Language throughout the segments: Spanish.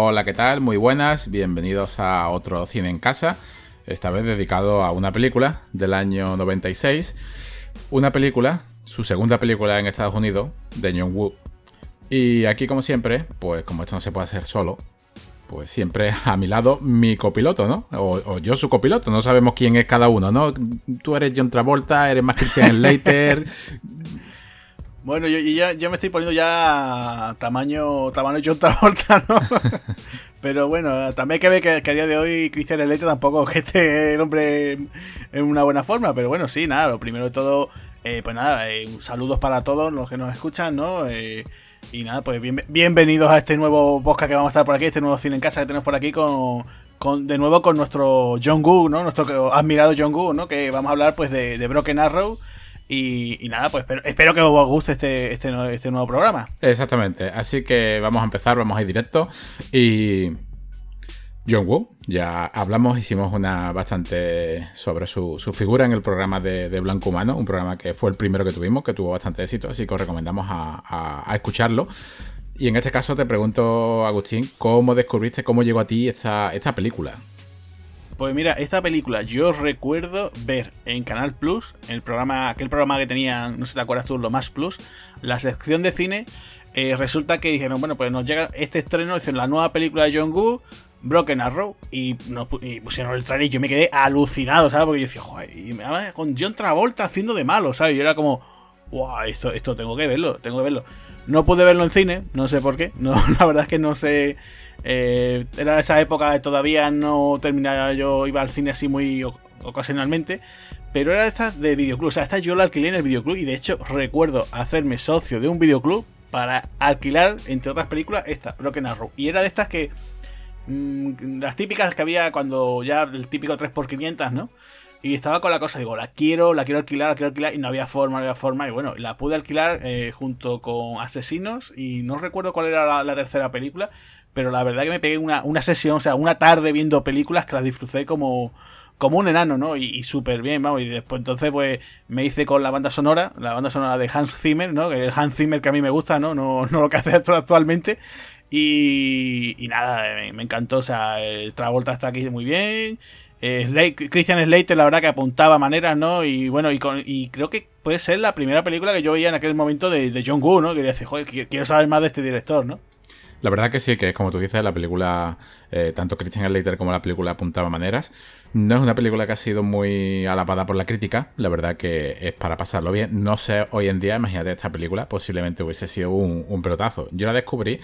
Hola, ¿qué tal? Muy buenas, bienvenidos a otro Cine en Casa, esta vez dedicado a una película del año 96. Una película, su segunda película en Estados Unidos, de John Woo. Y aquí, como siempre, pues como esto no se puede hacer solo, pues siempre a mi lado mi copiloto, ¿no? O, yo su copiloto, no sabemos quién es cada uno, ¿no? Tú eres John Travolta, eres más Christian Slater. bueno, yo, ya, me estoy poniendo ya tamaño, tamaño John Travolta, ¿no? Pero bueno, también hay que ver que, a día de hoy Christian Slater tampoco que esté el hombre en una buena forma, pero bueno, sí, nada, lo primero de todo, eh, pues nada, eh, saludos para todos los que nos escuchan, ¿no? Eh, y nada, pues bienvenidos a este nuevo podcast que vamos a estar por aquí, este nuevo cine en casa que tenemos por aquí con, con de nuevo con nuestro John Gu, ¿no? Nuestro admirado John Gu, ¿no? Que vamos a hablar pues de, de Broken Arrow. Y, nada, pues espero, que os guste este, este, este nuevo programa. Exactamente. Así que vamos a empezar, vamos a ir directo. Y John Woo. Ya hablamos, hicimos una bastante sobre su, figura en el programa de, Blanco Humano, un programa que fue el primero que tuvimos, que tuvo bastante éxito, así que os recomendamos a, escucharlo. Y en este caso te pregunto, Agustín, ¿cómo descubriste, cómo llegó a ti esta, esta película? Pues mira, esta película yo recuerdo ver en Canal Plus, el programa, aquel programa que tenía, no sé si te acuerdas tú, lo más Plus, la sección de cine. Eh, resulta que dijeron, bueno, pues nos llega este estreno, dicen la nueva película de John Woo, Broken Arrow y, pusieron el trailer y yo me quedé alucinado, ¿sabes? Porque yo decía, joder, y me, con John Travolta haciendo de malo, ¿sabes? Yo era como, wow, esto, esto tengo que verlo, tengo que verlo. No pude verlo en cine, no sé por qué, no, la verdad es que no sé. Eh, era esa época todavía no terminaba, yo iba al cine así muy ocasionalmente, pero era estas de videoclub, o sea, esta yo la alquilé en el videoclub y de hecho recuerdo hacerme socio de un videoclub para alquilar, entre otras películas, esta, Broken Arrow. Y era de estas que Mm, las típicas que había cuando ya el típico 3x500, ¿no? Y estaba con la cosa, digo, la quiero, la quiero alquilar, la quiero alquilar, y no había forma, no había forma, y bueno, la pude alquilar eh, junto con Asesinos, y no recuerdo cuál era la, tercera película, pero la verdad que me pegué una, una, sesión, o sea, una tarde viendo películas que las disfruté como, como un enano, ¿no? Y, súper bien, vamos, y después entonces pues me hice con la banda sonora, la banda sonora de Hans Zimmer, ¿no? El Hans Zimmer que a mí me gusta, ¿no? No, no lo que hace actualmente, y, nada, me, encantó. O sea, Travolta está aquí muy bien. Eh, Christian Slater, la verdad que apuntaba maneras, ¿no? Y bueno, y, con, y creo que puede ser la primera película que yo veía en aquel momento de, de John Woo, ¿no? Que decía, joder, quiero saber más de este director, ¿no? La verdad que sí, que como tú dices, la película, eh, tanto Christian Slater como la película apuntaba maneras. No es una película que ha sido muy alabada por la crítica, la verdad que es para pasarlo bien. No sé, hoy en día, imagínate esta película, posiblemente hubiese sido un, un pelotazo. Yo la descubrí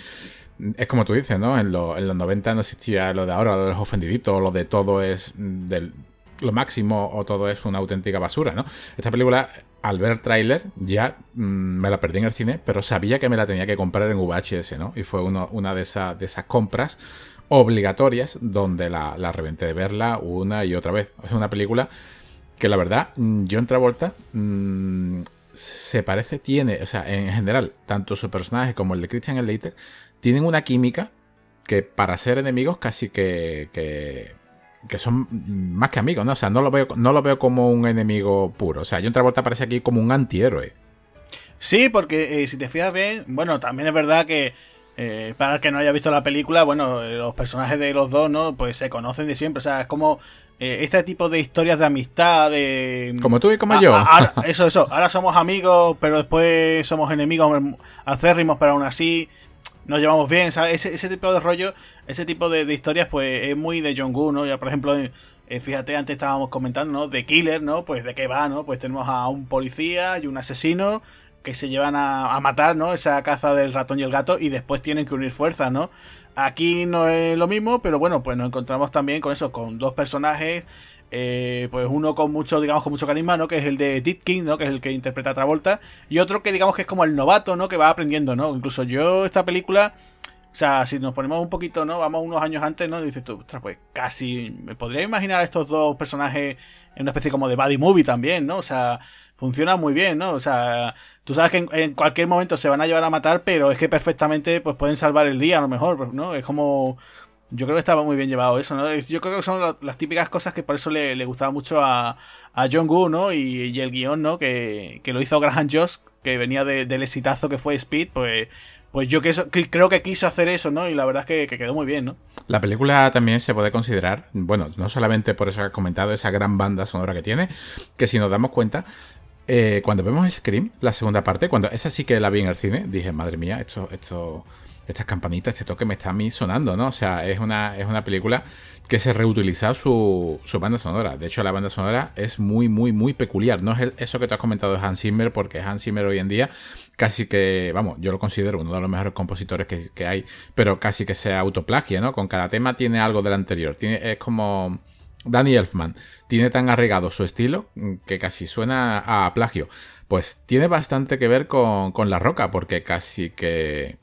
es como tú dices, ¿no? En, los 90 no existía lo de ahora, lo de los ofendiditos, lo de todo es del, lo máximo o todo es una auténtica basura, ¿no? Esta película, al ver tráiler, ya mm, me la perdí en el cine, pero sabía que me la tenía que comprar en VHS, ¿no? Y fue una de, esas compras obligatorias donde la, reventé de verla una y otra vez. Es una película que la verdad, mm, John Travolta mmm, se parece, tiene, o sea, en general, tanto su personaje como el de Christian Slater tienen una química que para ser enemigos casi que, son más que amigos, ¿no? O sea, no lo veo, no lo veo como un enemigo puro. O sea, John Travolta parece aquí como un antihéroe. Sí, porque eh, si te fijas bien, bueno, también es verdad que eh, para el que no haya visto la película, bueno, eh, los personajes de los dos, ¿no? Pues se conocen de siempre. O sea, es como este tipo de historias de amistad, de... Como tú y como yo. eso, eso. Ahora somos amigos, pero después somos enemigos acérrimos, pero aún así nos llevamos bien, ¿sabes? Ese, tipo de rollo, ese tipo de, historias, pues es muy de Woo, ¿no? Ya, por ejemplo, eh, fíjate, antes estábamos comentando, ¿no? De Killer, ¿no? Pues de qué va, ¿no? Pues tenemos a un policía y un asesino que se llevan a, matar, ¿no? Esa caza del ratón y el gato y después tienen que unir fuerzas, ¿no? Aquí no es lo mismo, pero bueno, pues nos encontramos también con eso, con dos personajes eh, pues uno con mucho, digamos, con mucho carisma, ¿no? Que es el de King, ¿no? Que es el que interpreta a Travolta. Y otro que digamos que es como el novato, ¿no? Que va aprendiendo, ¿no? Incluso yo esta película... O sea, si nos ponemos un poquito, ¿no? Vamos unos años antes, ¿no? Dices tú, pues casi me podría imaginar a estos dos personajes en una especie como de body movie también, ¿no? O sea, funciona muy bien, ¿no? O sea, tú sabes que en, cualquier momento se van a llevar a matar, pero es que perfectamente pues pueden salvar el día a lo mejor, ¿no? Es como yo creo que estaba muy bien llevado eso, ¿no? Yo creo que son las típicas cosas que por eso le, gustaba mucho a, a John Woo, ¿no? Y, el guion, ¿no? Que, lo hizo Graham Joss, que venía del exitazo que fue Speed, pues, pues yo creo que quiso hacer eso, ¿no? Y la verdad es que, quedó muy bien, ¿no? La película también se puede considerar, bueno, no solamente por eso que has comentado, esa gran banda sonora que tiene, que si nos damos cuenta, eh, cuando vemos Scream, la segunda parte, cuando esa sí que la vi en el cine, dije, madre mía, esto, esto, estas campanitas, este toque me está a mí sonando, ¿no? O sea, es una, es una película que se reutiliza su, su banda sonora. De hecho, la banda sonora es muy, muy, muy peculiar. No es eso que tú has comentado de Hans Zimmer, porque Hans Zimmer hoy en día casi que, vamos, yo lo considero uno de los mejores compositores que, hay, pero casi que sea autoplagia, ¿no? Con cada tema tiene algo del anterior. Es como Danny Elfman. Tiene tan arraigado su estilo que casi suena a plagio. Pues tiene bastante que ver con, con La Roca, porque casi que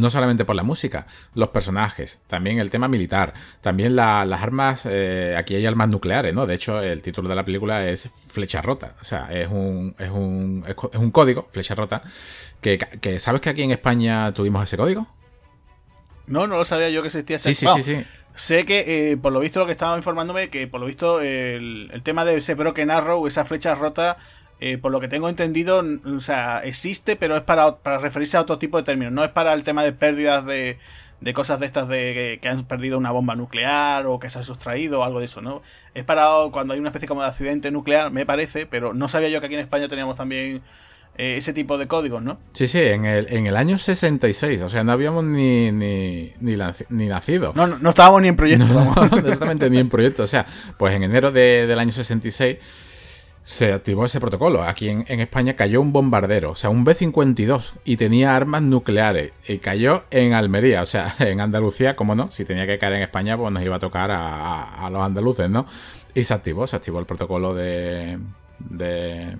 no solamente por la música, los personajes, también el tema militar, también las armas, eh, aquí hay armas nucleares, ¿no? De hecho, el título de la película es Flecha Rota, o sea, es un, es un, es un código, Flecha Rota, que, ¿sabes que aquí en España tuvimos ese código? No, no lo sabía yo que existía ese Sí, sí, sí, sí. Sé que, eh, por lo visto, lo que estaba informándome, que por lo visto el, el tema de ese Broken Arrow, esa flecha rota, eh, por lo que tengo entendido, o sea, existe, pero es para, para, referirse a otro tipo de términos. No es para el tema de pérdidas de, de cosas de estas de que, han perdido una bomba nuclear o que se ha sustraído o algo de eso, ¿no? Es para cuando hay una especie como de accidente nuclear, me parece, pero no sabía yo que aquí en España teníamos también eh, ese tipo de códigos, ¿no? Sí, sí, en el, en el año 66, o sea, no habíamos ni, ni, ni, nacido. No, no, estábamos ni en proyecto. exactamente, ni en proyecto. O sea, pues en enero de, del año 66 se activó ese protocolo. Aquí en, España cayó un bombardero, o sea, un B-52, y tenía armas nucleares. Y cayó en Almería, o sea, en Andalucía, como no, si tenía que caer en España, pues nos iba a tocar a, los andaluces, ¿no? Y se activó, se activó el protocolo de, de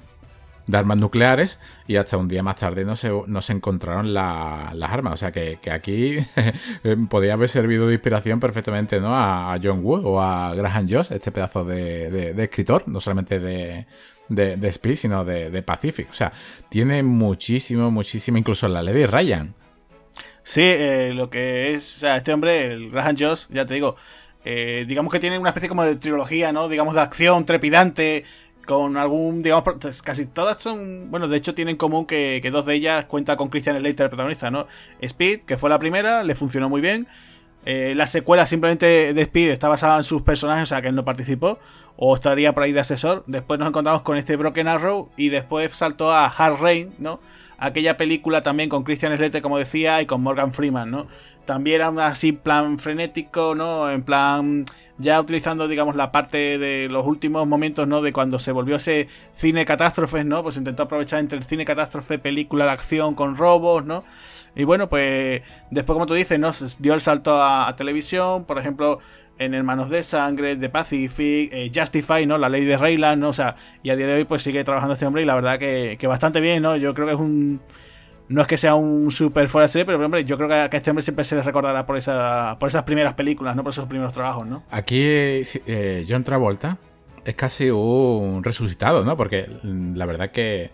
de armas nucleares y hasta un día más tarde no se, no se encontraron las armas. O sea que, aquí podía haber servido de inspiración perfectamente ¿no? a, John Wood o a Graham Joss, este pedazo de, escritor, no solamente de, de, Speed, sino de, Pacific. O sea, tiene muchísimo, muchísimo, incluso la Lady Ryan. Sí, eh, lo que es, o sea, este hombre, el Graham Joss, ya te digo, eh, digamos que tiene una especie como de trilogía, ¿no? Digamos de acción trepidante, con algún, digamos, pues, casi todas son, bueno, de hecho tienen en común que, dos de ellas cuenta con Christian Slater, el protagonista, ¿no? Speed, que fue la primera, le funcionó muy bien. Eh, la secuela simplemente de Speed está basada en sus personajes, o sea que él no participó, o estaría por ahí de asesor. Después nos encontramos con este Broken Arrow y después saltó a Hard Rain, ¿no? Aquella película también con Christian Slater, como decía, y con Morgan Freeman, ¿no? También era así plan frenético, ¿no? En plan ya utilizando digamos la parte de los últimos momentos, ¿no? De cuando se volvió ese cine catástrofes, ¿no? Pues intentó aprovechar entre el cine catástrofe, película de acción con robos, ¿no? Y bueno, pues después como tú dices, ¿no? Dio el salto a, televisión, por ejemplo, en Hermanos de Sangre, The Pacific, eh, Justify, ¿no? La ley de Rayland, ¿no? O sea, y a día de hoy pues sigue trabajando este hombre y la verdad que, que bastante bien, ¿no? Yo creo que es un no es que sea un super fuera de serie, pero hombre, yo creo que a este hombre siempre se le recordará por, esa, por esas primeras películas, no por esos primeros trabajos, ¿no? Aquí eh, John Travolta es casi un resucitado, ¿no? Porque mm, la verdad que,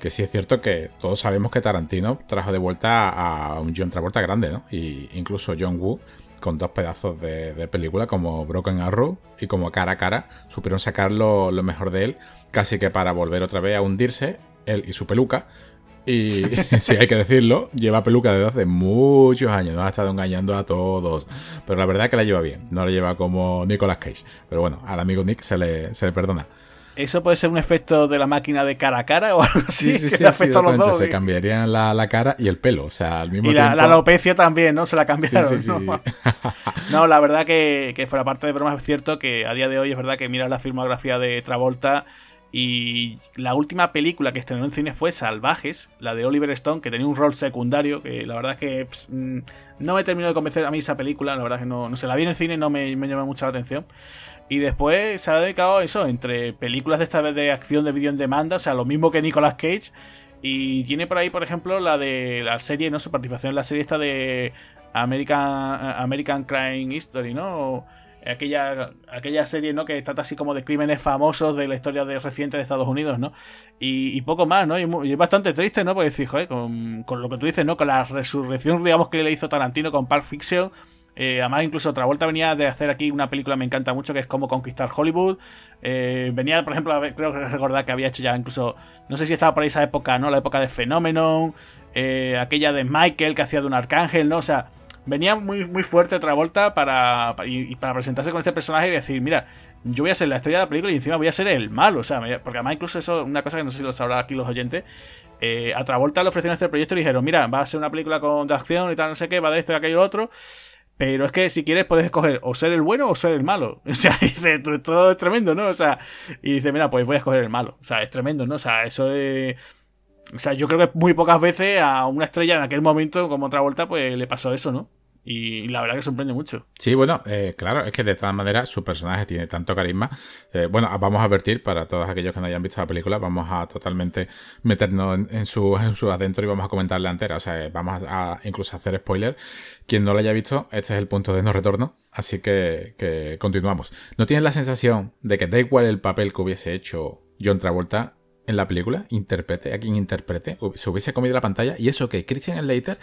que sí es cierto que todos sabemos que Tarantino trajo de vuelta a un John Travolta grande, ¿no? Y incluso John Woo con dos pedazos de, película como Broken Arrow y como Cara a Cara supieron sacar lo, lo mejor de él casi que para volver otra vez a hundirse él y su peluca y sí, hay que decirlo, lleva peluca desde hace muchos años, no ha estado engañando a todos. Pero la verdad es que la lleva bien, no la lleva como Nicolas Cage. Pero bueno, al amigo Nick se le, se le perdona. ¿Eso puede ser un efecto de la máquina de cara a cara o algo así? Sí, sí, sí, sí los dos, se cambiarían la, cara y el pelo, o sea, al mismo y la, la, alopecia también, ¿no? Se la cambiaron, ¿no? no, la verdad que, que fuera parte de bromas es cierto que a día de hoy es verdad que miras la filmografía de Travolta y la última película que estrenó en cine fue Salvajes, la de Oliver Stone, que tenía un rol secundario, que la verdad es que mm, no me terminó de convencer a mí esa película, la verdad es que no, se la vi en el cine, no me, me llama mucho la atención. Y después se ha dedicado a eso, entre películas de esta vez de acción de vídeo en demanda, o sea, lo mismo que Nicolas Cage. Y tiene por ahí, por ejemplo, la de la serie, ¿no? Su participación en la serie esta de American, American Crime History, ¿no? Aquella, aquella serie, ¿no? Que trata así como de crímenes famosos de la historia de reciente de Estados Unidos, ¿no? Y, poco más, ¿no? Y, es bastante triste, ¿no? Porque decís, joder, con, con, lo que tú dices, ¿no? Con la resurrección, digamos, que le hizo Tarantino con Pulp Fiction, Eh, además, incluso otra vuelta venía de hacer aquí una película que me encanta mucho, que es Cómo Conquistar Hollywood. Eh, venía, por ejemplo, creo que recordar que había hecho ya incluso, no sé si estaba por esa época, ¿no? La época de Phenomenon, eh, aquella de Michael que hacía de un arcángel, ¿no? O sea, venía muy, muy fuerte otra vuelta para, y, para presentarse con este personaje y decir, mira, yo voy a ser la estrella de la película y encima voy a ser el malo, o sea, porque además incluso eso, una cosa que no sé si lo sabrán aquí los oyentes, eh, a Travolta le ofrecieron este proyecto y dijeron, mira, va a ser una película con de acción y tal, no sé qué, va de esto y aquello y otro. Pero es que si quieres puedes escoger o ser el bueno o ser el malo. O sea, dice, todo es tremendo, ¿no? O sea, y dice, mira, pues voy a escoger el malo. O sea, es tremendo, ¿no? O sea, eso es... O sea, yo creo que muy pocas veces a una estrella en aquel momento, como otra vuelta, pues le pasó eso, ¿no? Y la verdad que sorprende mucho. Sí, bueno, eh, claro, es que de todas maneras su personaje tiene tanto carisma. Eh, bueno, vamos a advertir para todos aquellos que no hayan visto la película, vamos a totalmente meternos en, su, en su adentro y vamos a comentarla entera. O sea, vamos a, incluso hacer spoiler. Quien no lo haya visto, este es el punto de no retorno. Así que, que continuamos. ¿No tienes la sensación de que da igual el papel que hubiese hecho John Travolta en la película, interprete a quien interprete, se hubiese comido la pantalla y eso que Christian Slater,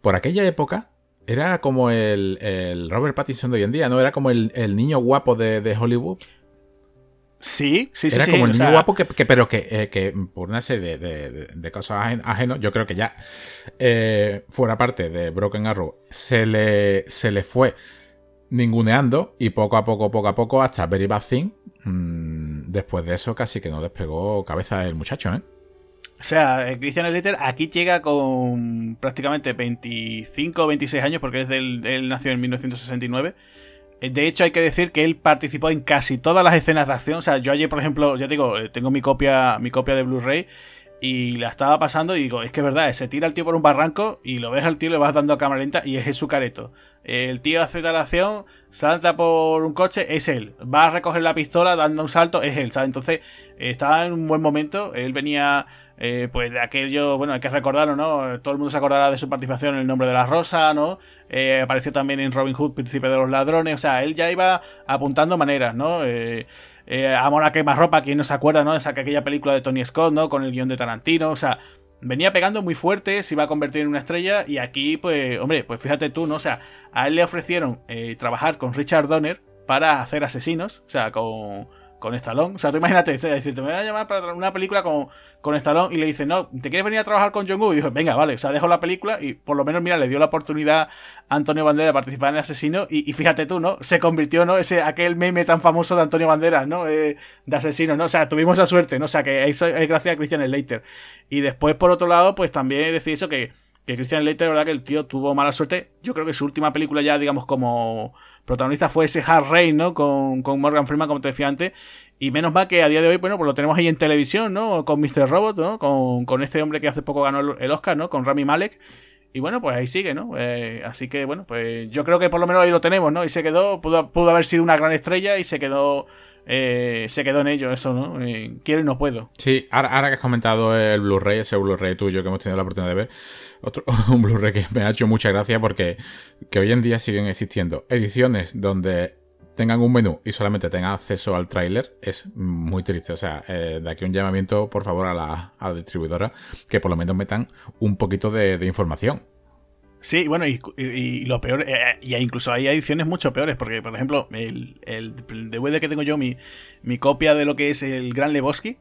por aquella época, era como el, Robert Pattinson de hoy en día, ¿no? Era como el, niño guapo de, Hollywood. Sí, sí, sí. Era como el niño guapo, que, pero eh, que, por una serie de, cosas ajenos, yo creo que ya eh, fuera parte de Broken Arrow, se le, se le fue ninguneando y poco a poco, poco a poco, hasta Very Bad Thing. Mm, después de eso, casi que no despegó cabeza el muchacho, ¿eh? O sea, eh, Christian Slater aquí llega con prácticamente 25 o 26 años, porque es del, él nació en 1969. Eh, de hecho, hay que decir que él participó en casi todas las escenas de acción. O sea, yo ayer, por ejemplo, ya digo, eh, tengo mi copia, mi copia de Blu-ray y la estaba pasando y digo, es que es verdad, se tira el tío por un barranco y lo ves al tío, le vas dando a cámara lenta y es su careto. El tío hace tal acción, salta por un coche, es él. Va a recoger la pistola, dando un salto, es él, ¿sabes? Entonces, estaba en un buen momento, él venía eh, pues de aquello, bueno, hay que recordarlo, ¿no? Todo el mundo se acordará de su participación en El Nombre de la Rosa, ¿no? Eh, apareció también en Robin Hood, Príncipe de los Ladrones, o sea, él ya iba apuntando maneras, ¿no? Eh, eh, Amor a quemarropa, quien no se acuerda, ¿no? Esa aquella película de Tony Scott, ¿no? Con el guion de Tarantino, o sea, venía pegando muy fuerte, se iba a convertir en una estrella y aquí, pues, hombre, pues fíjate tú, ¿no? O sea, a él le ofrecieron trabajar con Richard Donner para hacer asesinos, o sea, con con Stallone. O sea, tú imagínate, te voy a llamar para una película con, con Stallone y le dice, no, ¿te quieres venir a trabajar con John Woo? Y dijo, venga, vale, o sea, dejo la película y por lo menos, mira, le dio la oportunidad a Antonio Bandera de participar en el asesino y, fíjate tú, ¿no? Se convirtió, ¿no? Ese, aquel meme tan famoso de Antonio Banderas, ¿no? Eh, de asesino, ¿no? O sea, tuvimos la suerte, ¿no? O sea, que eso es gracias a Christian Slater. Y después, por otro lado, pues también decir eso que que Christian Slater, verdad que el tío tuvo mala suerte. Yo creo que su última película ya, digamos, como protagonista fue ese Hard Rain, ¿no? Con, con Morgan Freeman, como te decía antes. Y menos mal que a día de hoy, bueno, pues lo tenemos ahí en televisión, ¿no? Con Mr. Robot, ¿no? Con, con este hombre que hace poco ganó el Oscar, ¿no? Con Rami Malek. Y bueno, pues ahí sigue, ¿no? Eh, así que bueno, pues yo creo que por lo menos ahí lo tenemos, ¿no? Y se quedó, pudo, pudo haber sido una gran estrella y se quedó eh, se quedó en ello, eso, ¿no? Eh, quiero y no puedo. Sí, ahora, que has comentado el Blu-ray, ese Blu-ray tuyo que hemos tenido la oportunidad de ver, otro, un Blu-ray que me ha hecho mucha gracia porque que hoy en día siguen existiendo ediciones donde tengan un menú y solamente tengan acceso al tráiler es muy triste. O sea, eh, de aquí un llamamiento, por favor, a la, distribuidora que por lo menos metan un poquito de información. Sí, bueno, y, lo peor, eh, y incluso hay ediciones mucho peores, porque por ejemplo, el, el, DVD que tengo yo, mi, mi copia de lo que es el Gran Lebowski,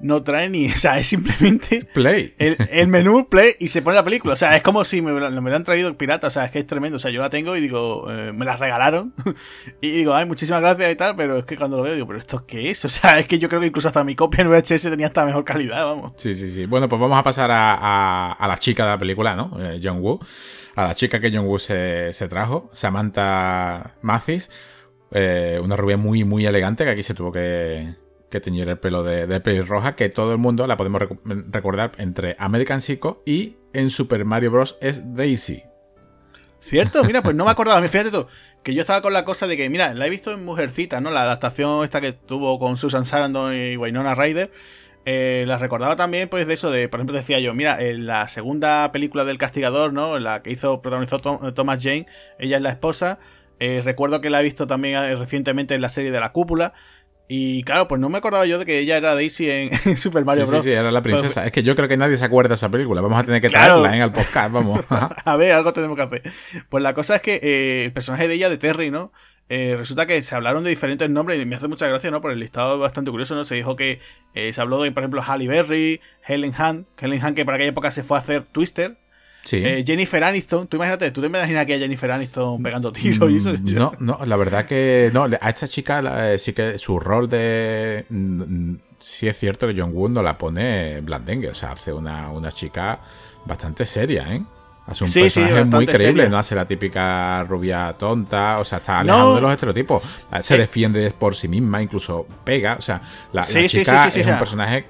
no trae ni. O sea, es simplemente. Play. El, menú, play y se pone la película. O sea, es como si me, me han traído pirata. O sea, es que es tremendo. O sea, yo la tengo y digo, eh, me la regalaron. y digo, ay, muchísimas gracias y tal. Pero es que cuando lo veo, digo, ¿pero esto qué es? O sea, es que yo creo que incluso hasta mi copia en VHS tenía hasta mejor calidad, vamos. Sí, sí, sí. Bueno, pues vamos a pasar a, a, la chica de la película, ¿no? Eh, John Woo. A la chica que John Woo se, se trajo, Samantha Mathis. Eh, una rubia muy, muy elegante que aquí se tuvo que que teñir el pelo de, de roja, que todo el mundo la podemos recordar entre American Psycho y en Super Mario Bros. es Daisy. ¿Cierto? Mira, pues no me acordaba. Fíjate tú, que yo estaba con la cosa de que, mira, la he visto en Mujercita, ¿no? La adaptación esta que tuvo con Susan Sarandon y Wynonna Ryder. Eh, la recordaba también, pues, de eso, de, por ejemplo, decía yo, mira, en la segunda película del Castigador, ¿no? La que hizo, protagonizó Thomas Jane, ella es la esposa. Eh, recuerdo que la he visto también eh, recientemente en la serie de La Cúpula. Y claro, pues no me acordaba yo de que ella era Daisy en, Super Mario sí, Bros. Sí, sí, era la princesa. es que yo creo que nadie se acuerda de esa película. Vamos a tener que traerla en el podcast, vamos. a ver, algo tenemos que hacer. Pues la cosa es que eh, el personaje de ella, de Terry, ¿no? Eh, resulta que se hablaron de diferentes nombres y me hace mucha gracia, ¿no? Por el listado bastante curioso, ¿no? Se dijo que eh, se habló de, por ejemplo, Halle Berry, Helen Hunt, Helen Hunt que para aquella época se fue a hacer Twister, eh, Jennifer Aniston, tú imagínate, tú te imaginas que a Jennifer Aniston pegando tiros y eso. Mm, no, no, la verdad que no, a esta chica eh, sí que su rol de mm, mm, sí es cierto que John Wood no la pone blandengue, o sea, hace una, una chica bastante seria, ¿eh? Hace un personaje muy creíble, no hace la típica rubia tonta, o sea, está alejado de los estereotipos. Se eh. defiende por sí misma, incluso pega, o sea, la, chica es un personaje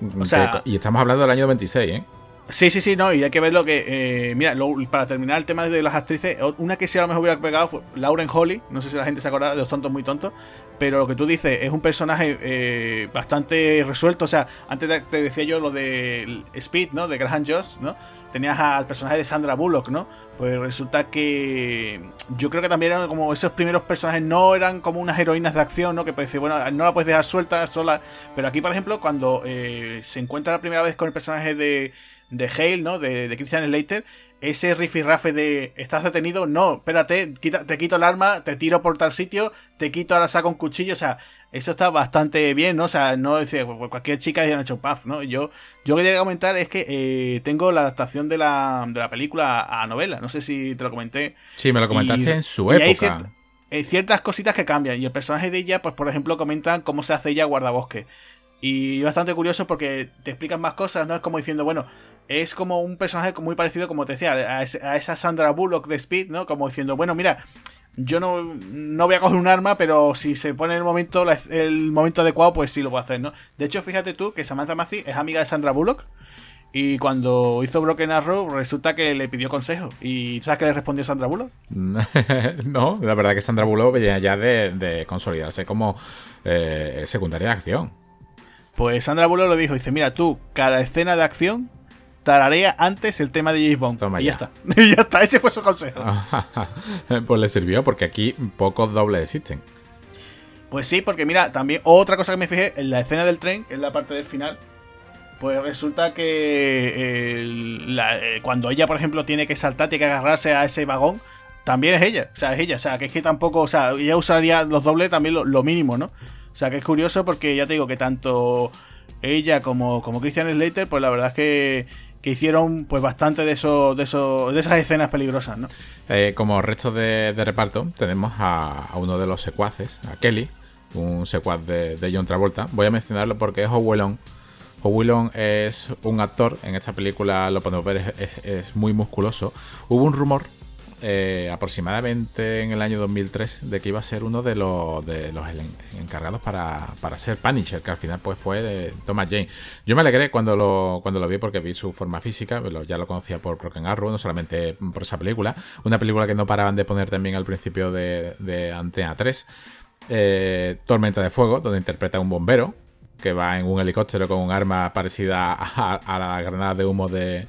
y estamos hablando del año 26, ¿eh? Sí, sí, sí, no, y hay que ver lo que. Eh, mira, para terminar el tema de las actrices, una que sí a lo mejor hubiera pegado fue Lauren Holly. No sé si la gente se acuerda de los tontos muy tontos. Pero lo que tú dices es un personaje eh, bastante resuelto. O sea, antes te decía yo lo de Speed, ¿no? De Graham Joss, ¿no? Tenías al personaje de Sandra Bullock, ¿no? Pues resulta que yo creo que también eran como esos primeros personajes no eran como unas heroínas de acción, ¿no? Que puedes decir, bueno, no la puedes dejar suelta, sola. Pero aquí, por ejemplo, cuando eh, se encuentra la primera vez con el personaje de de Hale, ¿no? De, de Christian Slater, ese rafe de ¿estás detenido? No, espérate, te quito el arma, te tiro por tal sitio, te quito ahora saco un cuchillo, o sea, eso está bastante bien, ¿no? O sea, no decir cualquier chica ya han hecho puff, ¿no? Yo, yo que quería comentar es que eh, tengo la adaptación de la, de la película a novela, no sé si te lo comenté. Sí, me lo comentaste en su época. Hay, ciertas cositas que cambian y el personaje de ella, pues por ejemplo, comentan cómo se hace ella guardabosque. Y bastante curioso porque te explican más cosas, ¿no? Es como diciendo, bueno, es como un personaje muy parecido, como te decía, a, esa Sandra Bullock de Speed, ¿no? Como diciendo, bueno, mira, yo no, no voy a coger un arma, pero si se pone el momento, el momento adecuado, pues sí lo voy a hacer, ¿no? De hecho, fíjate tú que Samantha Macy es amiga de Sandra Bullock. Y cuando hizo Broken Arrow, resulta que le pidió consejo. ¿Y sabes qué le respondió Sandra Bullock? no, la verdad que Sandra Bullock venía ya de, consolidarse como eh, secundaria de acción. Pues Sandra Bullock lo dijo, dice, mira, tú, cada escena de acción tararea antes el tema de James Bond. y ya. está. Y ya está, ese fue su consejo. pues le sirvió porque aquí pocos dobles existen. Pues sí, porque mira, también otra cosa que me fijé en la escena del tren, en la parte del final, pues resulta que eh, cuando ella, por ejemplo, tiene que saltar, tiene que agarrarse a ese vagón, también es ella. O sea, es ella. O sea, que es que tampoco, o sea, ella usaría los dobles también lo, mínimo, ¿no? O sea, que es curioso porque ya te digo que tanto ella como, como Christian Slater, pues la verdad es que que hicieron pues bastante de eso, de eso, de esas escenas peligrosas, ¿no? Eh, como resto de, reparto, tenemos a, uno de los secuaces, a Kelly, un secuaz de, John Travolta. Voy a mencionarlo porque es Howellon. Howellon es un actor, en esta película lo podemos ver, es muy musculoso. Hubo un rumor eh, aproximadamente en el año 2003 de que iba a ser uno de los, encargados para, para ser Punisher, que al final pues fue de Thomas Jane. Yo me alegré cuando lo, vi porque vi su forma física, ya lo conocía por Broken Arrow, no solamente por esa película, una película que no paraban de poner también al principio de, de Antena 3. Eh, Tormenta de Fuego, donde interpreta a un bombero que va en un helicóptero con un arma parecida a la granada de humo de,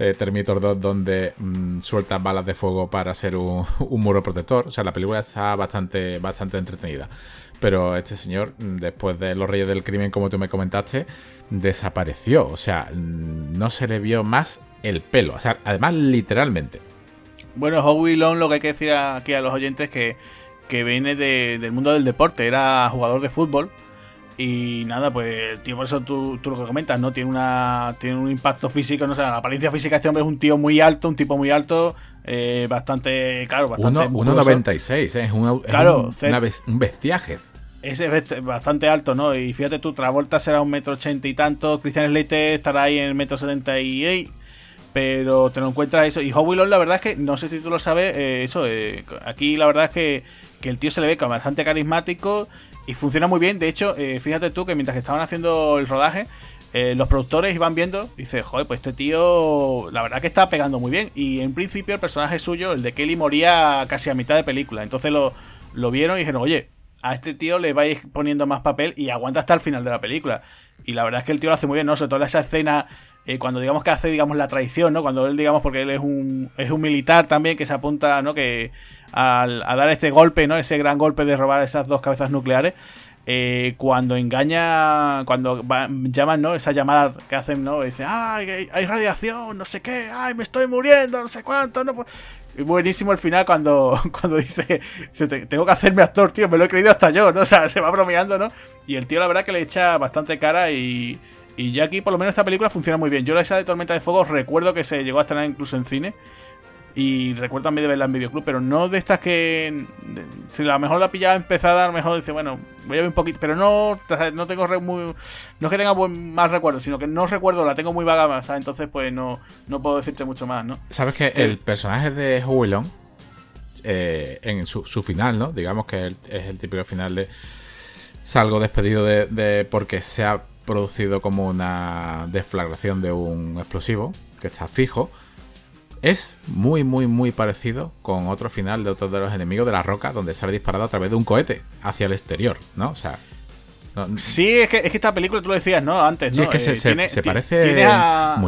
eh, Terminator 2 donde mm, suelta balas de fuego para ser un, muro protector. O sea, la película está bastante, bastante entretenida. Pero este señor, mm, después de Los Reyes del Crimen, como tú me comentaste, desapareció. O sea, mm, no se le vio más el pelo. O sea, además, literalmente. Bueno, Howie Long, lo que hay que decir aquí a los oyentes que, que viene del mundo del deporte. Era jugador de fútbol y nada, pues el tío, por eso tú, tú, lo que comentas, ¿no? Tiene una tiene un impacto físico, no sé, la apariencia física de este hombre es un tío muy alto, un tipo muy alto, eh, bastante, claro, bastante... 1,96, ¿eh? es, un, claro, un bestiaje. Es bastante alto, ¿no? Y fíjate tú, Travolta será un metro ochenta y tanto, Christian Slater estará ahí en el metro setenta y pero te lo encuentras eso. Y Howie la verdad es que, no sé si tú lo sabes, eh, eso, eh, aquí la verdad es que, que el tío se le ve como bastante carismático y funciona muy bien. De hecho, eh, fíjate tú que mientras que estaban haciendo el rodaje, eh, los productores iban viendo, dice, joder, pues este tío, la verdad que está pegando muy bien. Y en principio el personaje suyo, el de Kelly, moría casi a mitad de película. Entonces lo, lo vieron y dijeron, oye, a este tío le vais poniendo más papel y aguanta hasta el final de la película. Y la verdad es que el tío lo hace muy bien, ¿no? Sobre todo esa escena eh, cuando digamos que hace, digamos, la traición, ¿no? Cuando él, digamos, porque él es un, es un militar también que se apunta, ¿no? Que al, a dar este golpe, ¿no? Ese gran golpe de robar esas dos cabezas nucleares. eh, cuando engaña, cuando llaman, ¿no? Esa llamada que hacen, ¿no? Dicen, ¡ay, hay radiación! No sé qué, ¡ay, me estoy muriendo! No sé cuánto, no Y buenísimo el final cuando, cuando dice, tengo que hacerme actor, tío, me lo he creído hasta yo, ¿no? O sea, se va bromeando, ¿no? Y el tío, la verdad, que le echa bastante cara y, y ya aquí, por lo menos, esta película funciona muy bien. Yo la esa de Tormenta de Fuego recuerdo que se llegó a estrenar incluso en cine. Y recuerdo también de verla en videoclub, pero no de estas que. si a lo mejor la pillaba empezada, a lo mejor dice, bueno, voy a ver un poquito. Pero no, no tengo muy. No es que tenga buen, más recuerdos, sino que no recuerdo, la tengo muy vaga, ¿sabes? Entonces, pues no, no puedo decirte mucho más, ¿no? Sabes que el personaje de Huey eh, en su, final, ¿no? Digamos que es el típico final de. Salgo despedido de, de porque se ha producido como una deflagración de un explosivo que está fijo es muy, muy, muy parecido con otro final de otro de los enemigos de la roca, donde sale disparado a través de un cohete hacia el exterior, ¿no? O sea. sí, es que, es que esta película tú lo decías, ¿no? Antes, ¿no? Sí, es que se, eh, parece.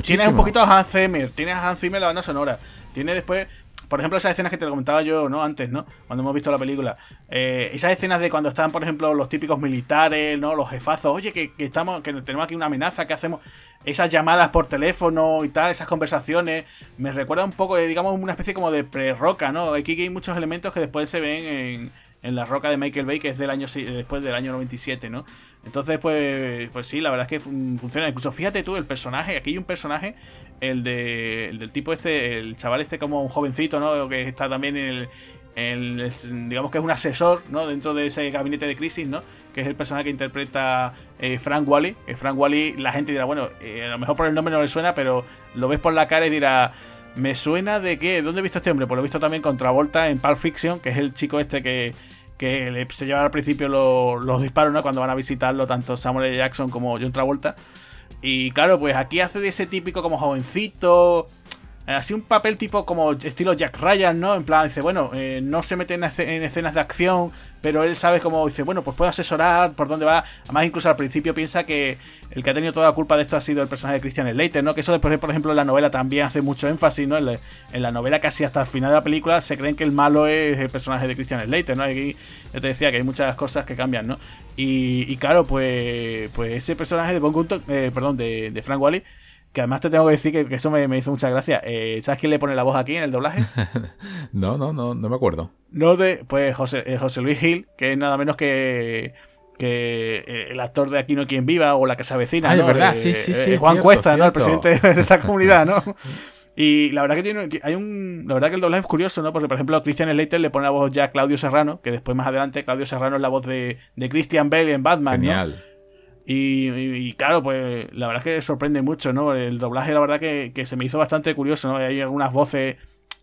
Tiene un poquito a Hans Zimmer. Tiene a Hans Zimmer la banda sonora. Tiene después por ejemplo, esas escenas que te comentaba yo, ¿no? Antes, ¿no? Cuando hemos visto la película. Eh, esas escenas de cuando están, por ejemplo, los típicos militares, ¿no? Los jefazos, oye, que, estamos, que tenemos aquí una amenaza, ¿qué hacemos? Esas llamadas por teléfono y tal, esas conversaciones, me recuerda un poco, digamos, una especie como de pre-roca, ¿no? Aquí hay muchos elementos que después se ven en, en la roca de Michael Bay, que es del año después del año 97, ¿no? Entonces, pues, pues sí, la verdad es que funciona. Incluso fíjate tú, el personaje, aquí hay un personaje, el, de, el del tipo este, el chaval este como un jovencito, ¿no? Que está también en el, digamos que es un asesor, ¿no? Dentro de ese gabinete de crisis, ¿no? Que es el personaje que interpreta eh, Frank Wally. Que Frank Wally, la gente dirá, bueno, eh, a lo mejor por el nombre no le suena, pero lo ves por la cara y dirá, me suena de qué, ¿dónde he visto este hombre? Pues lo he visto también con Travolta en Pulp Fiction, que es el chico este que que se lleva al principio los, disparos, ¿no? Cuando van a visitarlo tanto Samuel. Jackson como John Travolta. Y claro, pues aquí hace de ese típico como jovencito, así un papel tipo como estilo Jack Ryan, ¿no? En plan, dice, bueno, eh, no se mete en, escenas de acción, pero él sabe cómo dice, bueno, pues puede asesorar por dónde va. Además, incluso al principio piensa que el que ha tenido toda la culpa de esto ha sido el personaje de Christian Slater, ¿no? Que eso después, por ejemplo, en la novela también hace mucho énfasis, ¿no? En la, novela casi hasta el final de la película se creen que el malo es el personaje de Christian Slater, ¿no? Aquí yo te decía que hay muchas cosas que cambian, ¿no? Y, claro, pues, pues ese personaje de Bon eh, perdón, de, de Frank Wally que además te tengo que decir que, eso me, hizo mucha gracia. Eh, ¿Sabes quién le pone la voz aquí en el doblaje? no, no, no, no me acuerdo. No de, pues José, eh, José Luis Gil, que es nada menos que que eh, el actor de Aquí no quien viva o la que se avecina, ah, ¿no? verdad, sí, sí, sí. Juan Cuesta, ¿no? El presidente de esta comunidad, ¿no? Y la verdad que tiene, hay un, la verdad que el doblaje es curioso, ¿no? Porque por ejemplo Christian Slater le pone la voz ya a Claudio Serrano, que después más adelante Claudio Serrano es la voz de, de Christian Bale en Batman, Genial. Y, claro, pues la verdad es que sorprende mucho, ¿no? El doblaje, la verdad que, se me hizo bastante curioso, ¿no? Hay algunas voces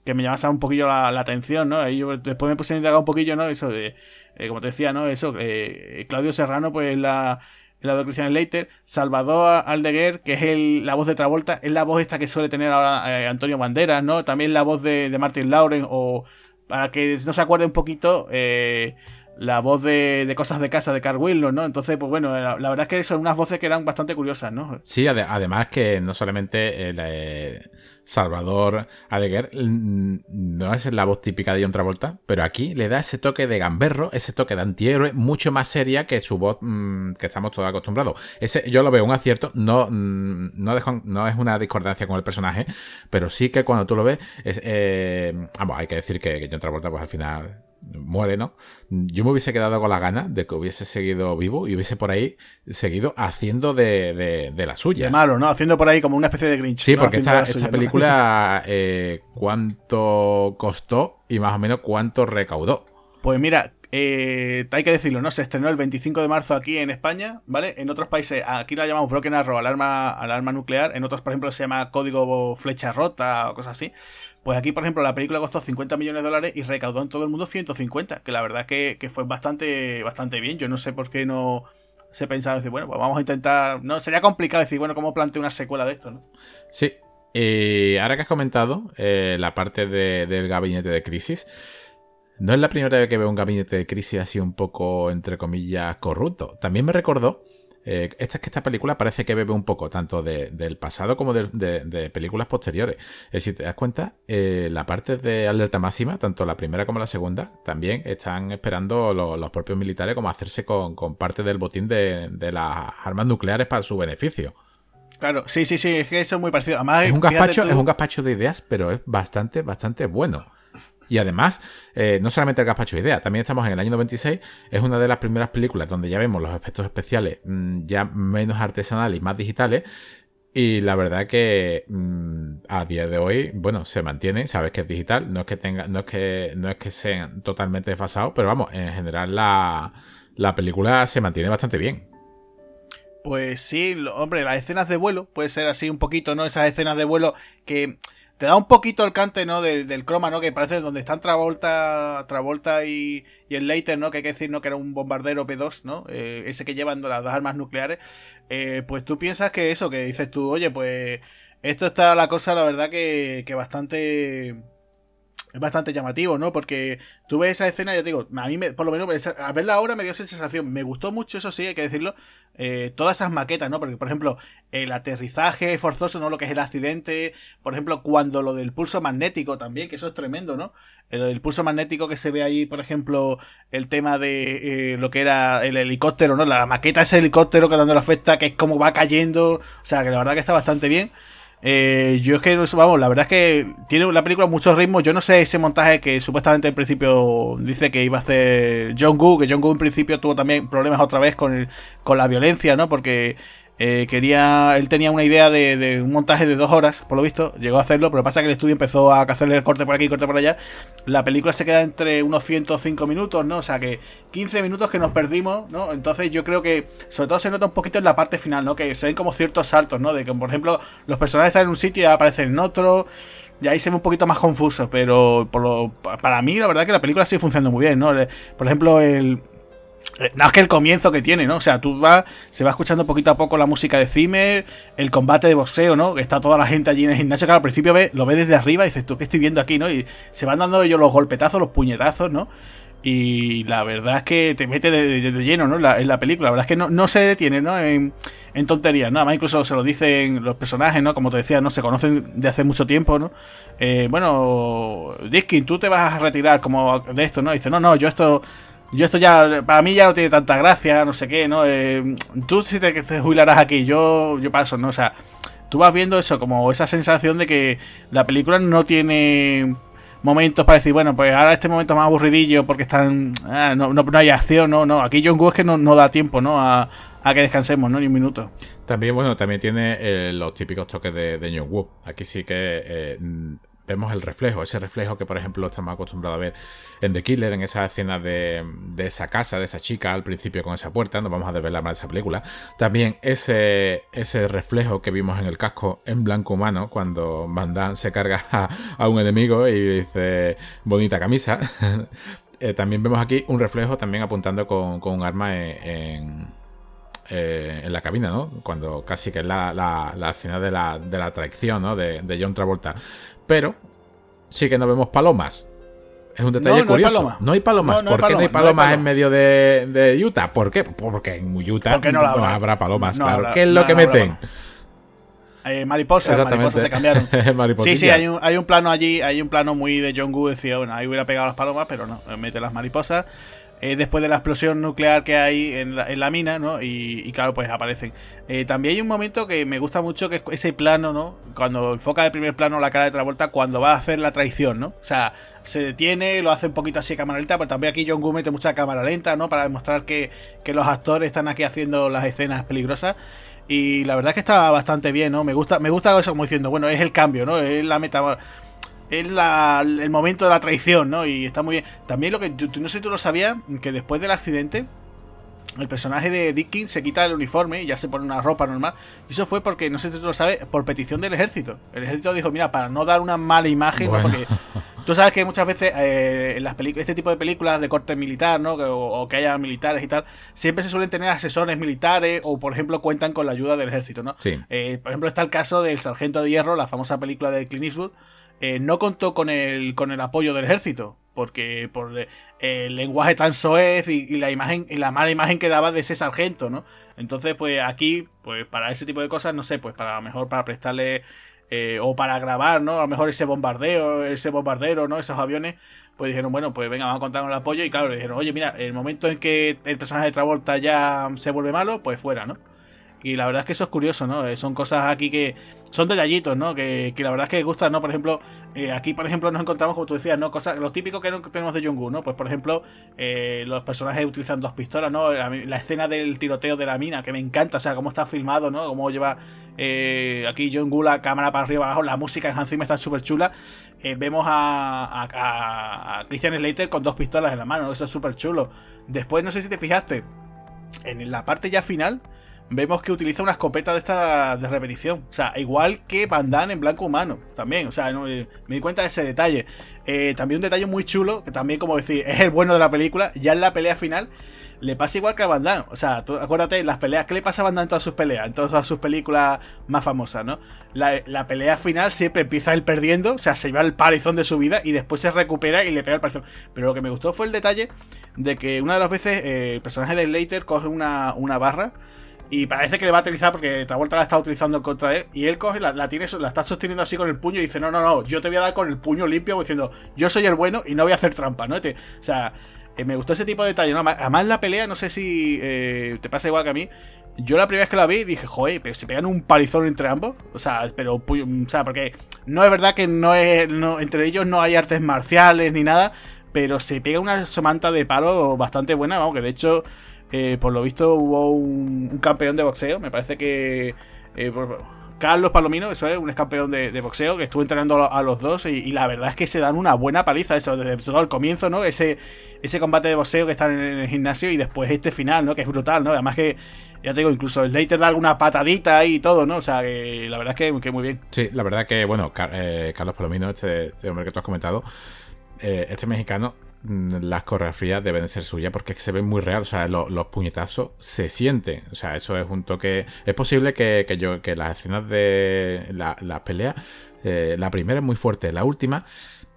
que me llamaban un poquillo la, atención, ¿no? Ahí después me puse a indagar un poquillo, ¿no? Eso de, eh, como te decía, ¿no? Eso, eh, Claudio Serrano, pues la, la de Christian Leiter, Salvador Aldeguer, que es la voz de Travolta, es la voz esta que suele tener ahora eh, Antonio Banderas, ¿no? También la voz de, de Martin Lauren, o para que no se acuerde un poquito, eh, la voz de, cosas de casa de Carl ¿no? Entonces, pues bueno, la, verdad es que son unas voces que eran bastante curiosas, ¿no? Sí, además que no solamente el eh, Salvador Adeguer no es la voz típica de John Travolta, pero aquí le da ese toque de gamberro, ese toque de antihéroe, mucho más seria que su voz mm, que estamos todos acostumbrados. Ese, yo lo veo un acierto, no, mm, no, no es una discordancia con el personaje, pero sí que cuando tú lo ves, es, eh, vamos, hay que decir que, que John Travolta, pues al final muere, ¿no? Yo me hubiese quedado con la gana de que hubiese seguido vivo y hubiese por ahí seguido haciendo de, de, las suyas. De malo, ¿no? Haciendo por ahí como una especie de Grinch. Sí, porque esta, película, eh, ¿cuánto costó y más o menos cuánto recaudó? Pues mira, eh, hay que decirlo, ¿no? Se estrenó el 25 de marzo aquí en España, ¿vale? En otros países, aquí la llamamos Broken Arrow, alarma, alarma nuclear. En otros, por ejemplo, se llama código flecha rota o cosas así. Pues aquí, por ejemplo, la película costó 50 millones de dólares y recaudó en todo el mundo 150, que la verdad que, fue bastante, bastante bien. Yo no sé por qué no se pensaba decir, bueno, pues vamos a intentar. No, sería complicado decir, bueno, ¿cómo planteo una secuela de esto, no? Sí. Y ahora que has comentado eh, la parte del gabinete de crisis. No es la primera vez que veo un gabinete de crisis así un poco, entre comillas, corrupto. También me recordó Eh, esta es que esta película parece que bebe un poco tanto del pasado como de, películas posteriores. Eh, si te das cuenta, eh, la parte de alerta máxima, tanto la primera como la segunda, también están esperando los, propios militares como hacerse con, parte del botín de, las armas nucleares para su beneficio. Claro, sí, sí, sí, es que eso es muy parecido. Además, es un gazpacho, es un gazpacho de ideas, pero es bastante, bastante bueno. Y además, eh, no solamente el gazpacho de idea, también estamos en el año 96, es una de las primeras películas donde ya vemos los efectos especiales mm, ya menos artesanales y más digitales. Y la verdad que mm, a día de hoy, bueno, se mantiene, sabes que es digital, no es que tenga, no es que, no es que sean totalmente desfasados, pero vamos, en general la, la película se mantiene bastante bien. Pues sí, hombre, las escenas de vuelo, puede ser así un poquito, ¿no? Esas escenas de vuelo que te da un poquito el cante, ¿no? Del, croma, ¿no? Que parece donde están Travolta, Travolta y, y el Leiter, ¿no? Que hay que decir, ¿no? Que era un bombardero P2, ¿no? Eh, ese que llevan las dos armas nucleares. Eh, pues tú piensas que eso, que dices tú, oye, pues esto está la cosa, la verdad, que, que bastante es bastante llamativo, ¿no? Porque tú ves esa escena, ya te digo, a mí me, por lo menos a verla ahora me dio esa sensación. Me gustó mucho, eso sí, hay que decirlo. Eh, todas esas maquetas, ¿no? Porque, por ejemplo, el aterrizaje forzoso, ¿no? Lo que es el accidente. Por ejemplo, cuando lo del pulso magnético también, que eso es tremendo, ¿no? Lo del pulso magnético que se ve ahí, por ejemplo, el tema de eh, lo que era el helicóptero, ¿no? La maqueta ese helicóptero que dando la afecta, que es como va cayendo. O sea, que la verdad que está bastante bien. Eh, yo es que, vamos, la verdad es que tiene la película muchos ritmos. Yo no sé ese montaje que supuestamente en principio dice que iba a hacer John Woo, que John Woo en principio tuvo también problemas otra vez con, con la violencia, ¿no? Porque eh, quería, él tenía una idea de, un montaje de dos horas, por lo visto, llegó a hacerlo, pero pasa que el estudio empezó a hacerle el corte por aquí, corte por allá. La película se queda entre unos 105 minutos, ¿no? O sea que 15 minutos que nos perdimos, ¿no? Entonces yo creo que, sobre todo se nota un poquito en la parte final, ¿no? Que se ven como ciertos saltos, ¿no? De que, por ejemplo, los personajes están en un sitio y aparecen en otro. Y ahí se ve un poquito más confuso, pero por lo, para mí la verdad que la película sigue funcionando muy bien, ¿no? Por ejemplo, el, no es que el comienzo que tiene, ¿no? O sea, tú vas, se va escuchando poquito a poco la música de Zimmer, el combate de boxeo, ¿no? Está toda la gente allí en el gimnasio, claro, al principio ve, lo ves desde arriba y dices, ¿tú qué estoy viendo aquí, no? Y se van dando ellos los golpetazos, los puñetazos, ¿no? Y la verdad es que te mete de, lleno, ¿no? en la película. La verdad es que no, no se detiene, ¿no? En, en tonterías, ¿no? Además, incluso se lo dicen los personajes, ¿no? Como te decía, ¿no? Se conocen de hace mucho tiempo, ¿no? Eh, bueno, Diskin, tú te vas a retirar como de esto, ¿no? dice, no, no, yo esto yo esto ya, para mí ya no tiene tanta gracia, no sé qué, ¿no? Eh, tú si te, te, jubilarás aquí, yo, yo paso, ¿no? O sea, tú vas viendo eso, como esa sensación de que la película no tiene momentos para decir, bueno, pues ahora este momento es más aburridillo porque están, ah, no, no, hay acción, no, no. Aquí John Woo es que no, no da tiempo, ¿no? A, a, que descansemos, ¿no? Ni un minuto. También, bueno, también tiene eh, los típicos toques de, de John Woo. Aquí sí que eh, vemos el reflejo, ese reflejo que por ejemplo estamos acostumbrados a ver en The Killer, en esa escena de, esa casa, de esa chica al principio con esa puerta, no vamos a desvelar más de esa película. También ese, ese reflejo que vimos en el casco en blanco humano cuando Van se carga a, un enemigo y dice bonita camisa. Eh, también vemos aquí un reflejo también apuntando con, un arma en, eh, en la cabina, ¿no? Cuando casi que es la, la, escena de la, de la traición, ¿no? De, de, John Travolta. Pero sí que no vemos palomas. Es un detalle curioso. No hay palomas. ¿Por qué no hay palomas en medio de, Utah? ¿Por qué? Porque en Utah no, habrá palomas, claro. ¿Qué es lo que meten? Eh, mariposas, mariposas se cambiaron. sí, sí, hay un, hay un plano allí, hay un plano muy de John Woo, decía, bueno, ahí hubiera pegado las palomas, pero no, mete las mariposas. Eh, después de la explosión nuclear que hay en la, mina, ¿no? Y, claro, pues aparecen. Eh, también hay un momento que me gusta mucho, que es ese plano, ¿no? Cuando enfoca de primer plano la cara de Travolta, cuando va a hacer la traición, ¿no? O sea, se detiene, lo hace un poquito así a cámara lenta, pero también aquí John Gu mete mucha cámara lenta, ¿no? Para demostrar que, que los actores están aquí haciendo las escenas peligrosas. Y la verdad es que está bastante bien, ¿no? Me gusta, me gusta eso como diciendo, bueno, es el cambio, ¿no? Es la meta es el momento de la traición, ¿no? Y está muy bien. También lo que tú, no sé si tú lo sabías, que después del accidente, el personaje de Dickin se quita el uniforme y ya se pone una ropa normal. Y eso fue porque, no sé si tú lo sabes, por petición del ejército. El ejército dijo, mira, para no dar una mala imagen, porque tú sabes que muchas veces eh, en las películas, este tipo de películas de corte militar, ¿no? O, que haya militares y tal, siempre se suelen tener asesores militares o, por ejemplo, cuentan con la ayuda del ejército, ¿no? Sí. Eh, por ejemplo, está el caso del Sargento de Hierro, la famosa película de Clint Eastwood, eh, no contó con el, con el apoyo del ejército, porque por el lenguaje tan soez y, la imagen y la mala imagen que daba de ese sargento, ¿no? Entonces, pues aquí, pues para ese tipo de cosas, no sé, pues para lo mejor para prestarle eh, o para grabar, ¿no? A lo mejor ese bombardeo, ese bombardero, ¿no? Esos aviones, pues dijeron, bueno, pues venga, vamos a contar con el apoyo. Y claro, le dijeron, oye, mira, el momento en que el personaje de Travolta ya se vuelve malo, pues fuera, ¿no? Y la verdad es que eso es curioso, ¿no? Eh, son cosas aquí que son detallitos, ¿no? Que, que la verdad es que gustan, ¿no? Por ejemplo, eh, aquí, por ejemplo, nos encontramos, como tú decías, ¿no? Cosas, lo típico que tenemos de Jung-Woo, ¿no? Pues, por ejemplo, eh, los personajes utilizan dos pistolas, ¿no? La, escena del tiroteo de la mina, que me encanta, o sea, cómo está filmado, ¿no? Cómo lleva aquí Jung-Woo la cámara para arriba abajo, la música en Hans está súper chula. vemos a, a, a, Christian Slater con dos pistolas en la mano, eso es súper chulo. Después, no sé si te fijaste, en la parte ya final vemos que utiliza una escopeta de esta de repetición. O sea, igual que Van en blanco humano. También, o sea, eh, me di cuenta de ese detalle. Eh, también un detalle muy chulo, que también, como decir, es el bueno de la película. Ya en la pelea final, le pasa igual que a Van O sea, acuérdate, las peleas, ¿qué le pasa a Van en todas sus peleas? En todas sus películas más famosas, ¿no? La, pelea final siempre empieza él perdiendo, o sea, se lleva el parizón de su vida y después se recupera y le pega el parizón. Pero lo que me gustó fue el detalle de que una de las veces eh, el personaje de Later coge una, una barra y parece que le va a utilizar porque Travolta la está utilizando contra él. Y él coge, la, tiene, la está sosteniendo así con el puño y dice: No, no, no, yo te voy a dar con el puño limpio, diciendo: Yo soy el bueno y no voy a hacer trampa, ¿no? o sea, eh, me gustó ese tipo de detalle, ¿no? Además, la pelea, no sé si eh, te pasa igual que a mí. Yo la primera vez que la vi dije, joder, pero se pegan un palizón entre ambos. O sea, pero, o sea, porque no es verdad que no es, entre ellos no hay artes marciales ni nada, pero se pega una somanta de palo bastante buena, vamos, que de hecho eh, por lo visto hubo un, campeón de boxeo, me parece que... Eh, Carlos Palomino, eso es, un campeón de, boxeo que estuvo entrenando a, los dos y, la verdad es que se dan una buena paliza, eso, desde el comienzo, ¿no? Ese, ese combate de boxeo que están en el gimnasio y después este final, ¿no? Que es brutal, ¿no? Además que, ya te digo, incluso el Later da alguna patadita y todo, ¿no? O sea, que la verdad es que, muy bien. Sí, la verdad que, bueno, eh, Carlos Palomino, este, este, hombre que tú has comentado, este mexicano, las coreografías deben ser suyas porque se ven muy real, o sea, los puñetazos se sienten, o sea, eso es un toque... Es posible que, yo, que las escenas de las peleas, eh, la primera es muy fuerte, la última...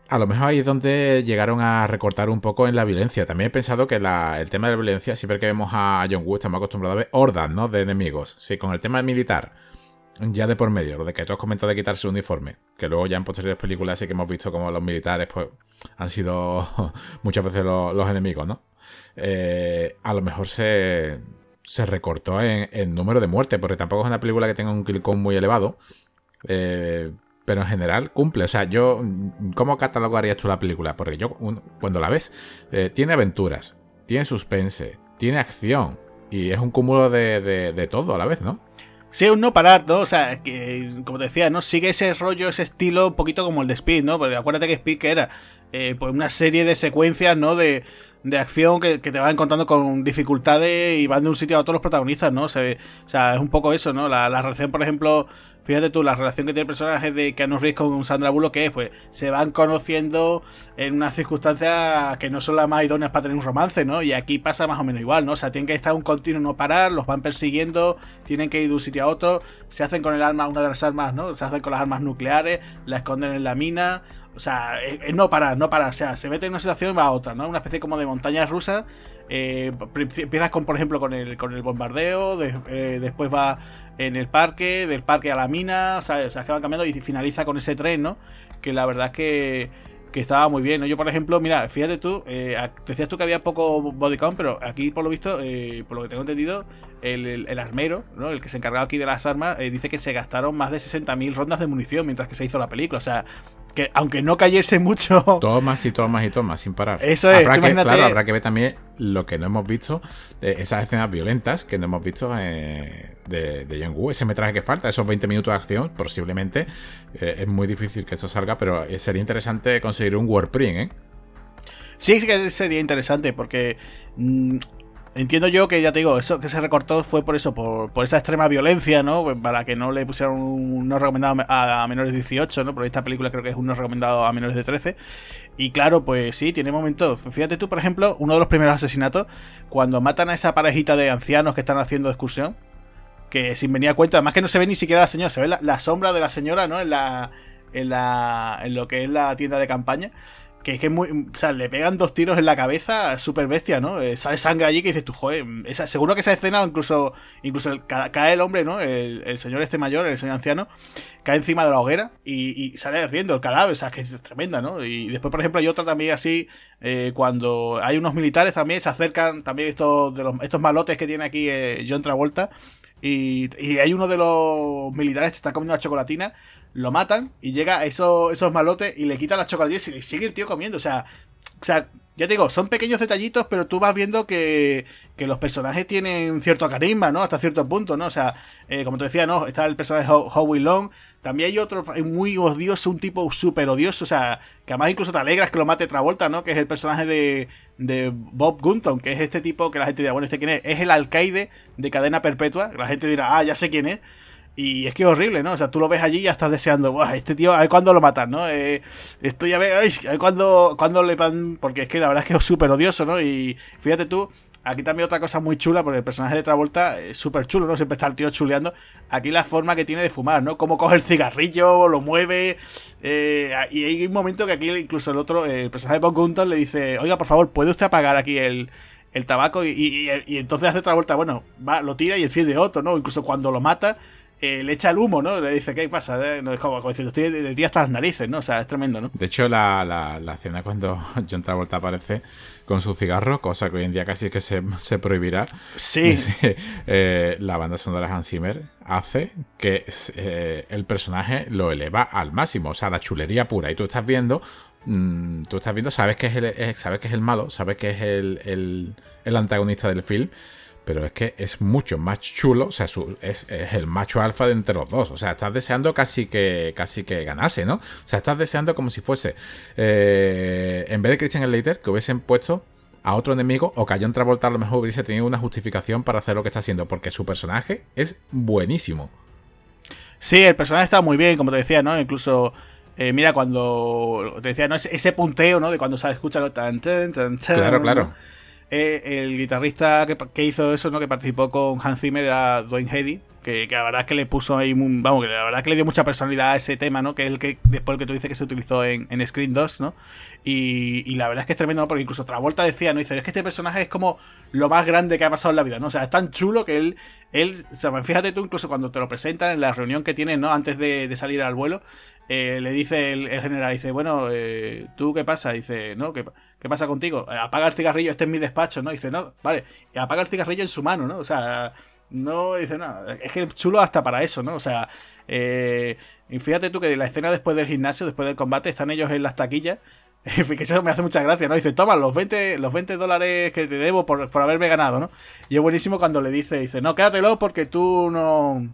A lo mejor ahí es donde llegaron a recortar un poco en la violencia. También he pensado que el tema de la violencia, siempre que vemos a John Woo, estamos acostumbrados a ver hordas, ¿no? De enemigos. Sí, con el tema militar, ya de por medio, lo de que tú has comentado de quitarse el uniforme, que luego ya en posteriores películas sí que hemos visto como los militares pues han sido muchas veces los, enemigos, ¿no? Eh, a lo mejor se, se recortó en, el número de muertes, porque tampoco es una película que tenga un kill count muy elevado, eh, pero en general cumple. O sea, yo, ¿cómo catalogarías tú la película? Porque yo, cuando la ves, eh, tiene aventuras, tiene suspense, tiene acción, y es un cúmulo de, de todo a la vez, ¿no? Sí, un no parar, ¿no? O sea, que, como te decía, ¿no? Sigue ese rollo, ese estilo un poquito como el de Speed, ¿no? Porque acuérdate que Speed que era eh, pues una serie de secuencias, ¿no? De, de acción que, te van encontrando con dificultades y van de un sitio a otro los protagonistas, ¿no? O sea, es un poco eso, ¿no? La, la relación, por ejemplo, Fíjate tú, la relación que tiene el personaje de Keanu Reeves con Sandra Bullock, que es, pues, se van conociendo en unas circunstancias que no son las más idóneas para tener un romance, ¿no? Y aquí pasa más o menos igual, ¿no? O sea, tienen que estar un continuo no parar, los van persiguiendo, tienen que ir de un sitio a otro, se hacen con el arma, una de las armas, ¿no? Se hacen con las armas nucleares, la esconden en la mina, o sea, es, no parar, no parar, o sea, se mete en una situación y va a otra, ¿no? Una especie como de montañas rusas. Eh, empiezas con, por ejemplo, con el, con el bombardeo, eh, después va en el parque, del parque a la mina, o sea, que van cambiando y finaliza con ese tren, ¿no? Que la verdad es que, que estaba muy bien, ¿no? Yo, por ejemplo, mira, fíjate tú, eh, decías tú que había poco body count, pero aquí, por lo visto, eh, por lo que tengo entendido, el, el, armero, ¿no? El que se encargaba aquí de las armas, eh, dice que se gastaron más de 60.000 rondas de munición mientras que se hizo la película, o sea, que aunque no cayese mucho. Tomas y tomas y tomas sin parar. Eso es, habrá que, Claro, habrá que ver también lo que no hemos visto, esas escenas violentas que no hemos visto eh, de, de John Woo, ese metraje que falta, esos 20 minutos de acción, posiblemente. Eh, es muy difícil que eso salga, pero sería interesante conseguir un warprint, ¿eh? Sí, que sería interesante porque mm, Entiendo yo que, ya te digo, eso que se recortó fue por eso, por, esa extrema violencia, ¿no? Pues para que no le pusieran un no recomendado a, menores de 18, ¿no? Porque esta película creo que es un no recomendado a menores de 13. Y claro, pues sí, tiene momentos. Fíjate tú, por ejemplo, uno de los primeros asesinatos, cuando matan a esa parejita de ancianos que están haciendo excursión, que sin venir a cuenta, además que no se ve ni siquiera la señora, se ve la, sombra de la señora, ¿no? En la, en la. en lo que es la tienda de campaña. Que, que es muy. O sea, le pegan dos tiros en la cabeza, súper bestia, ¿no? Eh, sale sangre allí que dices tú, joder, esa, seguro que esa escena, incluso incluso cae el hombre, ¿no? El, señor este mayor, el señor anciano, cae encima de la hoguera y, sale ardiendo el cadáver, o sea, que es tremenda, ¿no? Y después, por ejemplo, hay otra también así, eh, cuando hay unos militares también, se acercan también estos, de los, estos malotes que tiene aquí eh, John Travolta. Y, y, hay uno de los militares que está comiendo la chocolatina lo matan y llega a esos, esos malotes y le quitan las chocolatillas y sigue el tío comiendo. O sea, o sea, ya te digo, son pequeños detallitos, pero tú vas viendo que, que los personajes tienen cierto carisma, ¿no? Hasta cierto punto, ¿no? O sea, eh, como te decía, ¿no? Está el personaje Howie Long. También hay otro muy odioso, un tipo súper odioso, o sea, que además incluso te alegras que lo mate Travolta, ¿no? Que es el personaje de, de Bob Gunton, que es este tipo que la gente dirá, bueno, ¿este quién es? Es el alcaide de cadena perpetua. La gente dirá, ah, ya sé quién es. Y es que es horrible, ¿no? O sea, tú lo ves allí y ya estás deseando, Buah, este tío, a ver cuándo lo matan, ¿no? Eh, esto ya ve, a ver cuándo, le van. Porque es que la verdad es que es súper odioso, ¿no? Y fíjate tú, aquí también otra cosa muy chula, porque el personaje de Travolta es súper chulo, ¿no? Siempre está el tío chuleando. Aquí la forma que tiene de fumar, ¿no? Cómo coge el cigarrillo, lo mueve. Eh, y hay un momento que aquí incluso el otro, el personaje de Bob Gunton le dice, oiga, por favor, ¿puede usted apagar aquí el, el tabaco? Y, y, entonces hace Travolta, bueno, va, lo tira y enciende otro, ¿no? Incluso cuando lo mata eh, le echa el humo, ¿no? Le dice, ¿qué pasa? Eh, no, es como, como estoy de día hasta las narices, ¿no? O sea, es tremendo, ¿no? De hecho, la, la, escena cuando John Travolta aparece con su cigarro, cosa que hoy en día casi que se, se prohibirá. Sí. Eh, la banda sonora de Hans Zimmer hace que el personaje lo eleva al máximo, o sea, la chulería pura. Y tú estás viendo mm, tú estás viendo, sabes que es el, sabes que es el malo, sabes que es el, el, el antagonista del film, pero es que es mucho más chulo, o sea, es, el macho alfa de entre los dos, o sea, estás deseando casi que casi que ganase, ¿no? O sea, estás deseando como si fuese, eh, en vez de Christian Slater, que hubiesen puesto a otro enemigo o que John Travolta a lo mejor hubiese tenido una justificación para hacer lo que está haciendo, porque su personaje es buenísimo. Sí, el personaje está muy bien, como te decía, ¿no? Incluso... Eh, mira, cuando te decía, ¿no? Ese, punteo, ¿no? De cuando se escucha, ¿no? Tan, tan, tan, claro, claro. Eh, el guitarrista que, hizo eso, ¿no? Que participó con Hans Zimmer era Dwayne Heady. Que, la verdad es que le puso ahí, vamos, que la verdad es que le dio mucha personalidad a ese tema, ¿no? Que es el que después el que tú dices que se utilizó en, Screen 2, ¿no? Y, la verdad es que es tremendo, ¿no? Porque incluso Travolta decía, ¿no? Dice, es que este personaje es como lo más grande que ha pasado en la vida, ¿no? O sea, es tan chulo que él, él, o sea, fíjate tú incluso cuando te lo presentan en la reunión que tienen, ¿no? Antes de, salir al vuelo, eh, le dice el, general, dice, bueno, eh, ¿tú qué pasa? Dice, no, ¿qué, ¿qué pasa contigo? Eh, apaga el cigarrillo, este es mi despacho, ¿no? Dice, no, vale, y apaga el cigarrillo en su mano, ¿no? O sea, no, dice, no, es que es chulo hasta para eso, ¿no? O sea, y fíjate tú que la escena después del gimnasio, después del combate, están ellos en las taquillas que eso me hace mucha gracia, ¿no? Dice, toma los 20, los 20 dólares que te debo por, por haberme ganado, ¿no? Y es buenísimo cuando le dice, dice, no, quédatelo porque tú no,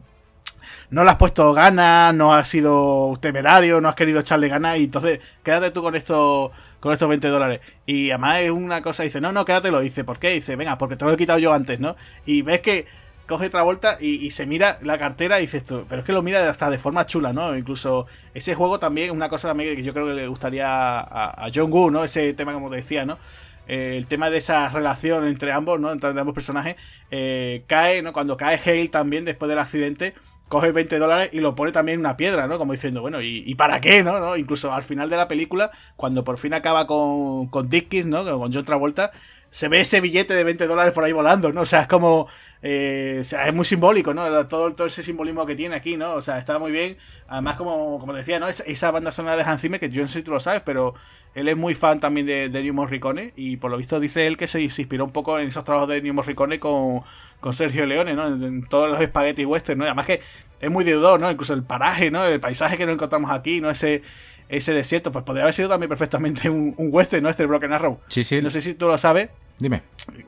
no le has puesto ganas, no has sido temerario, no has querido echarle ganas y entonces quédate tú con esto con estos 20 dólares. Y además es una cosa, dice, no, no, quédatelo. Dice, ¿por qué? Dice, venga, porque te lo he quitado yo antes, ¿no? Y ves que coge otra vuelta y, se mira la cartera y dices tú, pero es que lo mira hasta de forma chula, ¿no? Incluso ese juego también, una cosa también que yo creo que le gustaría a, John Woo, ¿no? Ese tema como te decía, ¿no? Eh, el tema de esa relación entre ambos, ¿no? Entre ambos personajes, eh, cae, ¿no? Cuando cae Hale también después del accidente, coge 20 dólares y lo pone también en una piedra, ¿no? Como diciendo, bueno, ¿y, para qué, no? ¿no? Incluso al final de la película, cuando por fin acaba con, con Dickies, ¿no? Con John Travolta, se ve ese billete de 20 dólares por ahí volando, ¿no? O sea, es como... Eh, es muy simbólico, ¿no? Todo, todo ese simbolismo que tiene aquí, ¿no? O sea, está muy bien. Además, como, como decía, ¿no? Esa, esa banda sonora de Hans que yo no sé si tú lo sabes, pero él es muy fan también de, de New Morricone y por lo visto dice él que se, inspiró un poco en esos trabajos de New Morricone con, con Sergio Leone, ¿no? En, todos los espaguetis western, ¿no? además que es muy deudor, ¿no? Incluso el paraje, ¿no? El paisaje que nos encontramos aquí, ¿no? Ese, ese desierto, pues podría haber sido también perfectamente un, un western, ¿no? Este Broken Arrow. Sí, sí. No sé si tú lo sabes. Dime.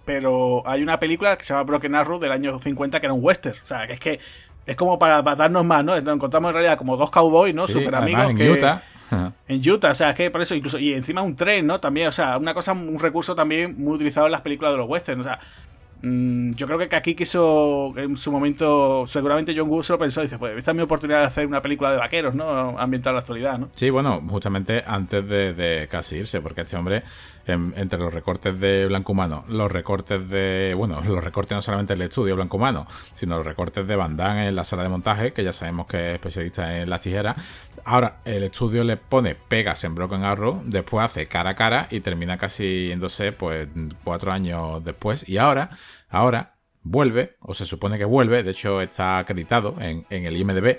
Pero hay una película que se llama Broken Arrow del año 50 que era un western. O sea, que es que es como para, darnos más, ¿no? Nos encontramos en realidad como dos cowboys, ¿no? Super amigos. En Utah. En Utah, o sea, es que por eso incluso. Y encima un tren, ¿no? También, o sea, una cosa, un recurso también muy utilizado en las películas de los westerns. O sea, Mm, yo creo que aquí quiso, en su momento, seguramente John Woo se lo pensó, dice, pues esta es mi oportunidad de hacer una película de vaqueros, ¿no? Ambientar la actualidad, ¿no? Sí, bueno, justamente antes de, casi irse, porque este hombre, entre los recortes de Blanco Humano, los recortes de, bueno, los recortes no solamente del estudio Blanco Humano, sino los recortes de Van en la sala de montaje, que ya sabemos que es especialista en las tijeras, ahora el estudio le pone pegas en Broken Arrow, después hace cara a cara y termina casi yéndose, pues, cuatro años después, y ahora Ahora vuelve, o se supone que vuelve, de hecho está acreditado en, el IMDB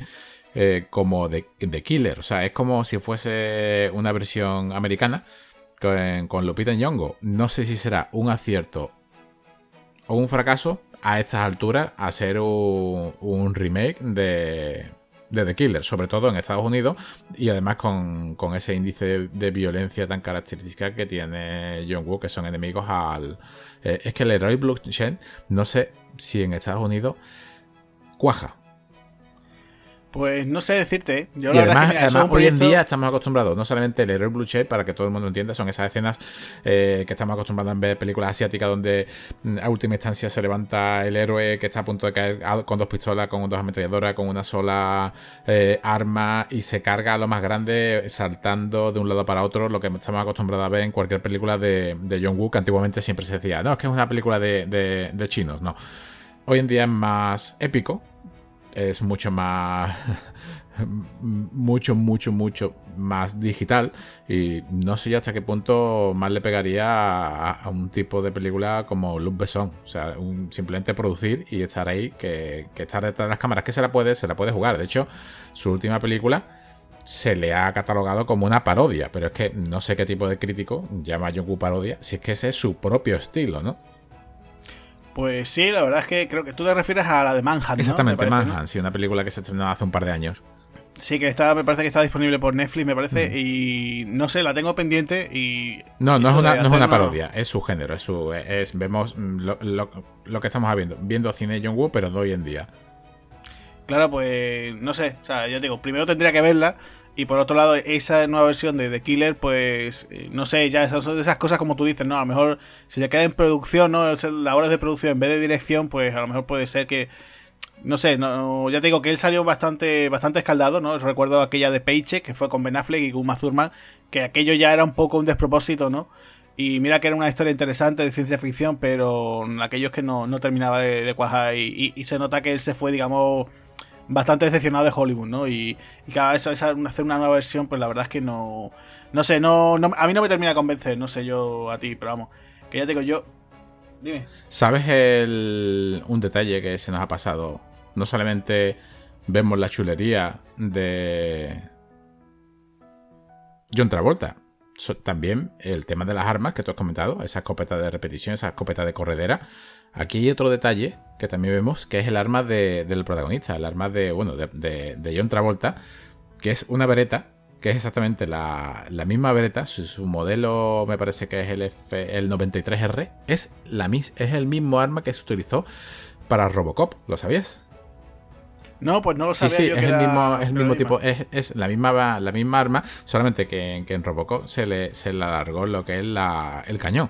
eh, como The, Killer. O sea, es como si fuese una versión americana con, con Lupita Nyong'o. No sé si será un acierto o un fracaso a estas alturas hacer un remake de, de The Killer, sobre todo en Estados Unidos y además con, ese índice de, violencia tan característica que tiene John Woo, que son enemigos al... Eh, es que el héroe Blockchain, no sé si en Estados Unidos cuaja. Pues no sé decirte. Yo y además, hoy en día estamos acostumbrados, no solamente el héroe Blue Shade, para que todo el mundo entienda, son esas escenas eh, que estamos acostumbrados a ver películas asiáticas donde mm, a última instancia se levanta el héroe que está a punto de caer con dos pistolas, con dos ametralladoras, con una sola eh, arma y se carga a lo más grande saltando de un lado para otro, lo que estamos acostumbrados a ver en cualquier película de, John Woo, que antiguamente siempre se decía, no, es que es una película de, de chinos, no. Hoy en día es más épico, es mucho más mucho, mucho, mucho más digital. Y no sé hasta qué punto más le pegaría a, un tipo de película como Luc Besson. O sea, simplemente producir y estar ahí, que, estar detrás de las cámaras, que se la puede, se la puede jugar. De hecho, su última película se le ha catalogado como una parodia, pero es que no sé qué tipo de crítico llama a parodia, si es que ese es su propio estilo, ¿no? Pues sí, la verdad es que creo que tú te refieres a la de Manhattan. Exactamente, Manhattan, sí, una película que se estrenó hace un par de años. Sí, que está, me parece que está disponible por Netflix, me parece, y no sé, la tengo pendiente y... No, no es una, no es una parodia, es su género, es su... Es, vemos lo, lo, que estamos viendo, viendo cine John Woo, pero de hoy en día. Claro, pues no sé, o sea, ya te digo, primero tendría que verla, y por otro lado, esa nueva versión de The Killer, pues eh, no sé, ya de esas cosas como tú dices, ¿no? A lo mejor si le queda en producción, ¿no? La hora de producción en vez de dirección, pues a lo mejor puede ser que. No sé, no, ya te digo que él salió bastante, bastante escaldado, ¿no? Recuerdo aquella de Paycheck, que fue con Ben Affleck y con Thurman, que aquello ya era un poco un despropósito, ¿no? Y mira que era una historia interesante de ciencia ficción, pero aquello es que no, terminaba de, cuajar y, y, se nota que él se fue, digamos, bastante decepcionado de Hollywood, ¿no? Y, cada vez hacer una nueva versión, pues la verdad es que no. No sé, no, a mí no me termina de convencer, no sé yo a ti, pero vamos. Que ya te digo, yo. Dime. ¿Sabes el, un detalle que se nos ha pasado? No solamente vemos la chulería de John Travolta, también el tema de las armas que tú has comentado, esa escopeta de repetición, esa escopeta de corredera. Aquí hay otro detalle que también vemos, que es el arma del protagonista, el arma de, bueno, de, John Travolta, que es una vereta, que es exactamente la, misma vereta, su, modelo me parece que es el, F, el 93R, es, la, es el mismo arma que se utilizó para Robocop, ¿lo sabías? No, pues no lo sabía. Sí, sí, es, el mismo, es el mismo tipo, es, la, misma, la misma arma, solamente que, en Robocop se le, se le alargó lo que es la, el cañón.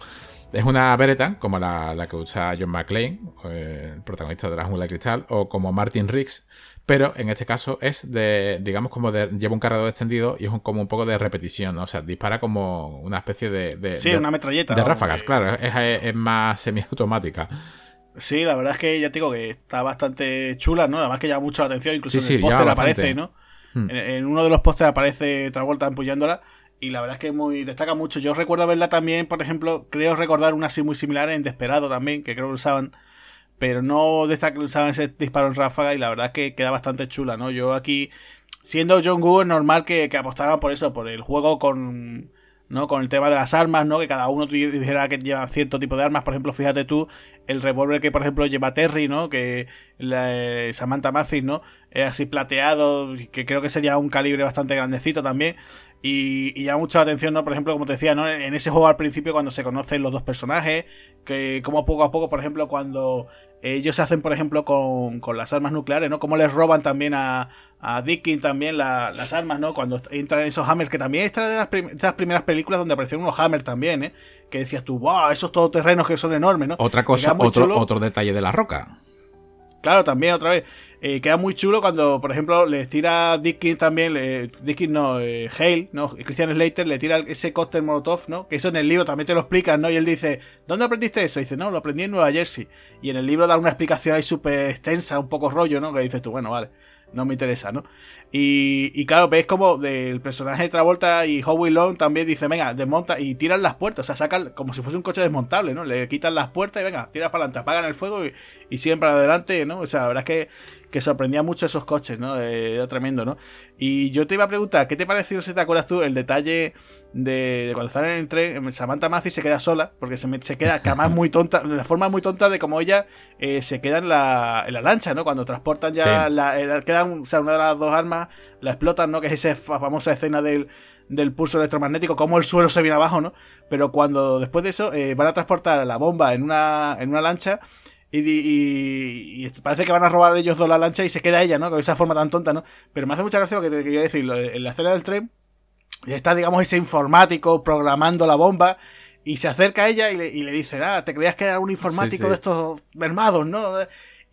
Es una Beretta, como la, que usa John McClane, eh, el protagonista de la jungla de cristal, o como Martin Riggs, pero en este caso es de, digamos, como de, lleva un cargador extendido y es como un poco de repetición, ¿no? O sea, dispara como una especie de... sí, una metralleta. De ráfagas, claro, es, es más semiautomática. Sí, la verdad es que ya te digo que está bastante chula, ¿no? Además que llama mucho la atención, incluso en el póster aparece, ¿no? Hmm. En, uno de los pósters aparece Travolta empuñándola y la verdad es que muy destaca mucho. Yo recuerdo verla también, por ejemplo, creo recordar una así muy similar en Desperado también, que creo que usaban, pero no de esta que usaban ese disparo en ráfaga y la verdad es que queda bastante chula, ¿no? Yo aquí, siendo John Woo, es normal que, que apostaran por eso, por el juego con ¿no? Con el tema de las armas, ¿no? Que cada uno dijera que lleva cierto tipo de armas. Por ejemplo, fíjate tú, el revólver que, por ejemplo, lleva Terry, ¿no? Que la, eh, Samantha Mathis, ¿no? Es así plateado, que creo que sería un calibre bastante grandecito también. Y, y llama mucho la atención, ¿no? Por ejemplo, como te decía, ¿no? En ese juego al principio, cuando se conocen los dos personajes, que como poco a poco, por ejemplo, cuando ellos se hacen, por ejemplo, con, con las armas nucleares, ¿no? Cómo les roban también a, a Dickin también las armas, ¿no? Cuando entran esos hammers, que también esta de las, primeras películas donde aparecieron unos hammers también, ¿eh? Que decías tú, wow, esos todoterrenos que son enormes, ¿no? Otra cosa, otro, otro detalle de la roca. Claro, también otra vez. Eh, queda muy chulo cuando, por ejemplo, le tira Dickin también, Dickin no, eh, Hale, ¿no? Christian Slater le tira ese cóctel Molotov, ¿no? Que eso en el libro también te lo explican, ¿no? Y él dice, ¿dónde aprendiste eso? Y dice, no, lo aprendí en Nueva Jersey. Y en el libro da una explicación ahí súper extensa, un poco rollo, ¿no? Que dices tú, bueno, vale no me interesa, ¿no? Y, y claro, ves como del personaje de Travolta y Howie Long también dice, venga, desmonta y tiran las puertas, o sea, sacan como si fuese un coche desmontable, ¿no? Le quitan las puertas y venga, tiras para adelante, apagan el fuego y, y siguen para adelante, ¿no? O sea, la verdad es que que sorprendía mucho esos coches, ¿no? Eh, era tremendo, ¿no? Y yo te iba a preguntar, ¿qué te pareció, si te acuerdas tú, el detalle de, cuando están en el tren, Samantha Macy se queda sola, porque se, se queda, que además muy tonta, de la forma muy tonta de cómo ella eh, se queda en la, en la lancha, ¿no? Cuando transportan ya, la, quedan, o sea, una de las dos armas, la explotan, ¿no? Que es esa famosa escena del del pulso electromagnético, como el suelo se viene abajo, ¿no? Pero cuando después de eso eh, van a transportar la bomba en una, en una lancha, y, parece que van a robar ellos dos la lancha y se queda ella, ¿no? Con esa forma tan tonta, ¿no? Pero me hace mucha gracia lo que te quería decir. En la escena del tren está, digamos, ese informático programando la bomba y se acerca a ella y le, dice, ah, te creías que era un informático de estos mermados, ¿no?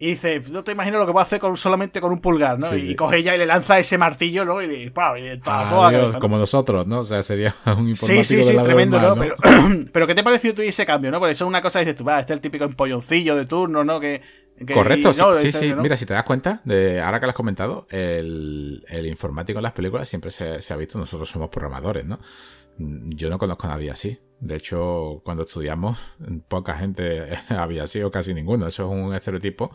Y dice, no te imagino lo que puedo hacer con, solamente con un pulgar, ¿no? y coge ella y le lanza ese martillo, ¿no? Y, y, ¡pam! y toda Como nosotros, ¿no? O sea, sería un informático Sí, sí, sí, tremendo, ¿no? Pero, pero, ¿qué te pareció tú ese cambio, no? Porque eso es una cosa, dices tú, va, este es el típico empolloncillo de turno, ¿no? Que, Correcto, sí, sí, Mira, si te das cuenta, de ahora que lo has comentado, el, el informático en las películas siempre se, se ha visto, nosotros somos programadores, ¿no? Yo no conozco a nadie así. De hecho, cuando estudiamos, poca gente había sido casi ninguno. Eso es un estereotipo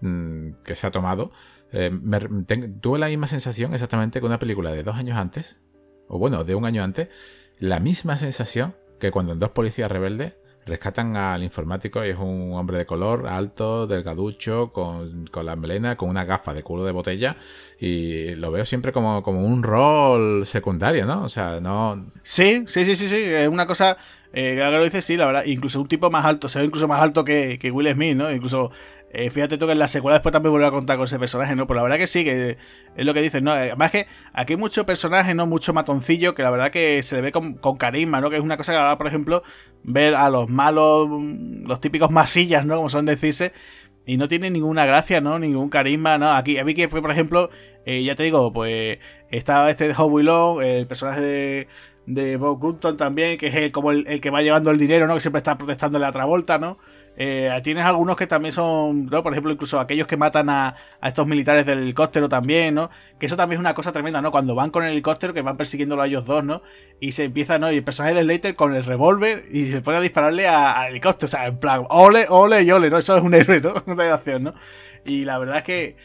mm, que se ha tomado. Eh, tuve la misma sensación exactamente que una película de dos años antes, o bueno, de un año antes, la misma sensación que cuando en Dos Policías Rebeldes rescatan al informático y es un hombre de color, alto, delgaducho, con, con la melena, con una gafa de culo de botella y lo veo siempre como, como un rol secundario, ¿no? O sea, no... Sí, sí, sí, sí, sí, es una cosa... Eh, lo dices, sí, la verdad, incluso un tipo más alto, se ve incluso más alto que, que Will Smith, ¿no? Incluso eh, fíjate tú que en la secuela después también vuelve a contar con ese personaje, ¿no? Pero la verdad que sí, que es lo que dices, ¿no? Además que aquí hay mucho personaje, ¿no? Mucho matoncillo, que la verdad que se le ve con, carisma, ¿no? Que es una cosa que ahora, por ejemplo, ver a los malos, los típicos masillas, ¿no? Como son decirse, y no tiene ninguna gracia, ¿no? Ningún carisma, ¿no? Aquí, a mí que fue, por ejemplo, eh, ya te digo, pues estaba este de Howie Long, el personaje de, de Bob Gunton también, que es como el, el, que va llevando el dinero, ¿no? Que siempre está protestándole a Travolta, ¿no? Eh, tienes algunos que también son, ¿no? Por ejemplo, incluso aquellos que matan a, estos militares del helicóptero también, ¿no? Que eso también es una cosa tremenda, ¿no? Cuando van con el helicóptero, que van persiguiéndolo a ellos dos, ¿no? Y se empieza, ¿no? Y el personaje de Slater con el revólver y se pone a dispararle al helicóptero, o sea, en plan, ole, ole y ole, ¿no? Eso es un héroe, ¿no? Una acción, ¿no? Y la verdad es que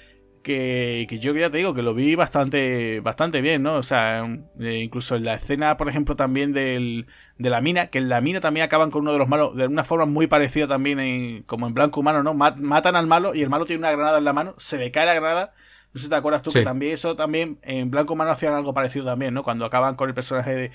que, que, yo ya te digo que lo vi bastante bastante bien, ¿no? O sea, eh, incluso en la escena, por ejemplo, también del, de la mina, que en la mina también acaban con uno de los malos, de una forma muy parecida también en, como en blanco humano, ¿no? matan al malo y el malo tiene una granada en la mano, se le cae la granada. No sé si te acuerdas tú que también eso también en blanco humano hacían algo parecido también, ¿no? Cuando acaban con el personaje de,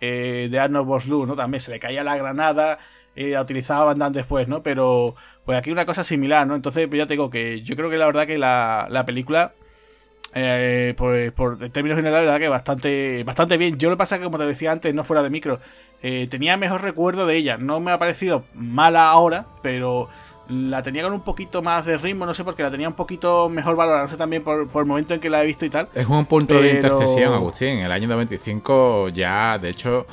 eh, de Arnold Vosloo, ¿no? También se le caía la granada, eh, la utilizaba Van Damme después, ¿no? Pero pues aquí una cosa similar, ¿no? Entonces, pues ya te digo que yo creo que la verdad que la, la película eh, pues por en términos generales, la verdad que bastante, bastante bien. Yo lo que pasa es que, como te decía antes, no fuera de micro, eh, tenía mejor recuerdo de ella. No me ha parecido mala ahora, pero la tenía con un poquito más de ritmo, no sé por qué la tenía un poquito mejor valorada, no sé también por, el momento en que la he visto y tal. Es un punto de intercesión, Agustín. En el año 95 ya, de hecho,